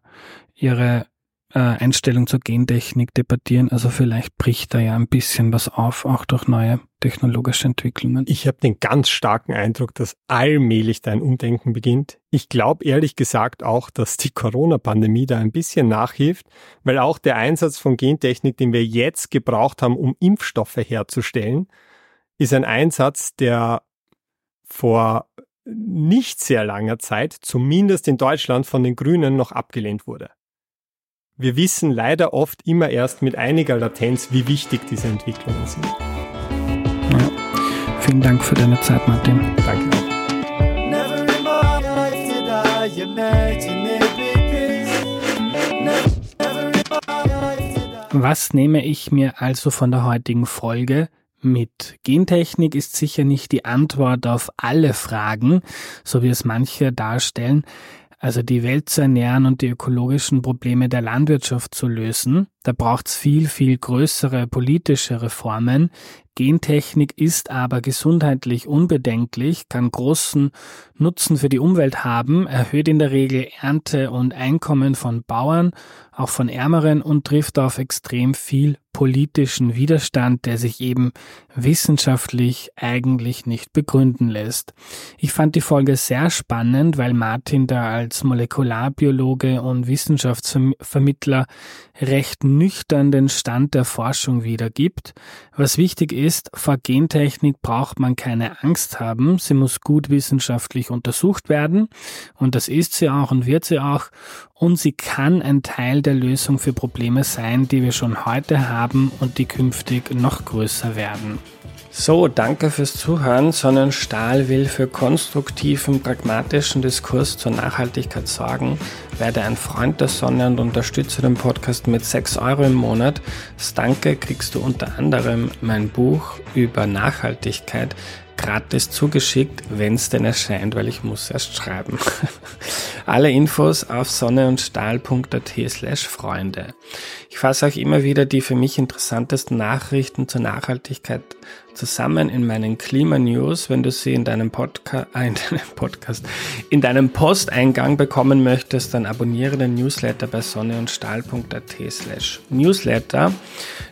ihre äh, Einstellung zur Gentechnik debattieren. Also vielleicht bricht da ja ein bisschen was auf, auch durch neue technologische Entwicklungen. Ich habe den ganz starken Eindruck, dass allmählich dein Umdenken beginnt. Ich glaube ehrlich gesagt auch, dass die Corona-Pandemie da ein bisschen nachhilft, weil auch der Einsatz von Gentechnik, den wir jetzt gebraucht haben, um Impfstoffe herzustellen, ist ein Einsatz, der vor nicht sehr langer Zeit, zumindest in Deutschland, von den Grünen noch abgelehnt wurde. Wir wissen leider oft immer erst mit einiger Latenz, wie wichtig diese Entwicklungen sind. Vielen Dank für deine Zeit, Martin. Danke auch. Was nehme ich mir also von der heutigen Folge mit? Gentechnik ist sicher nicht die Antwort auf alle Fragen, so wie es manche darstellen also die Welt zu ernähren und die ökologischen Probleme der Landwirtschaft zu lösen. Da braucht es viel, viel größere politische Reformen. Gentechnik ist aber gesundheitlich unbedenklich, kann großen Nutzen für die Umwelt haben, erhöht in der Regel Ernte und Einkommen von Bauern, auch von Ärmeren und trifft auf extrem viel politischen Widerstand, der sich eben wissenschaftlich eigentlich nicht begründen lässt. Ich fand die Folge sehr spannend, weil Martin da als Molekularbiologe und Wissenschaftsvermittler recht nüchtern den Stand der Forschung wiedergibt. Was wichtig ist, vor Gentechnik braucht man keine Angst haben, sie muss gut wissenschaftlich untersucht werden. Und das ist sie auch und wird sie auch. Und sie kann ein Teil der Lösung für Probleme sein, die wir schon heute haben und die künftig noch größer werden. So, danke fürs Zuhören. Sonnenstahl will für konstruktiven, pragmatischen Diskurs zur Nachhaltigkeit sorgen. Werde ein Freund der Sonne und unterstütze den Podcast mit 6 Euro im Monat. Das Danke kriegst du unter anderem mein Buch über Nachhaltigkeit gratis zugeschickt, wenn es denn erscheint, weil ich muss erst schreiben. Alle Infos auf sonneundstahl.at slash Freunde. Ich fasse auch immer wieder die für mich interessantesten Nachrichten zur Nachhaltigkeit zusammen in meinen Klima-News. Wenn du sie in deinem, Podca äh, in deinem Podcast, in deinem Posteingang bekommen möchtest, dann abonniere den Newsletter bei sonneundstahl.at slash Newsletter.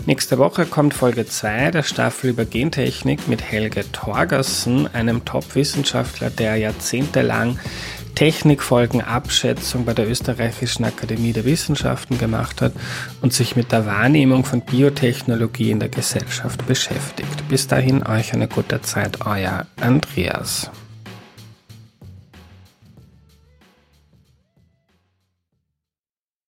Nächste Woche kommt Folge 2 der Staffel über Gentechnik mit Helge Torgersen, einem Top-Wissenschaftler, der jahrzehntelang Technikfolgenabschätzung bei der Österreichischen Akademie der Wissenschaften gemacht hat und sich mit der Wahrnehmung von Biotechnologie in der Gesellschaft beschäftigt. Bis dahin euch eine gute Zeit, euer Andreas.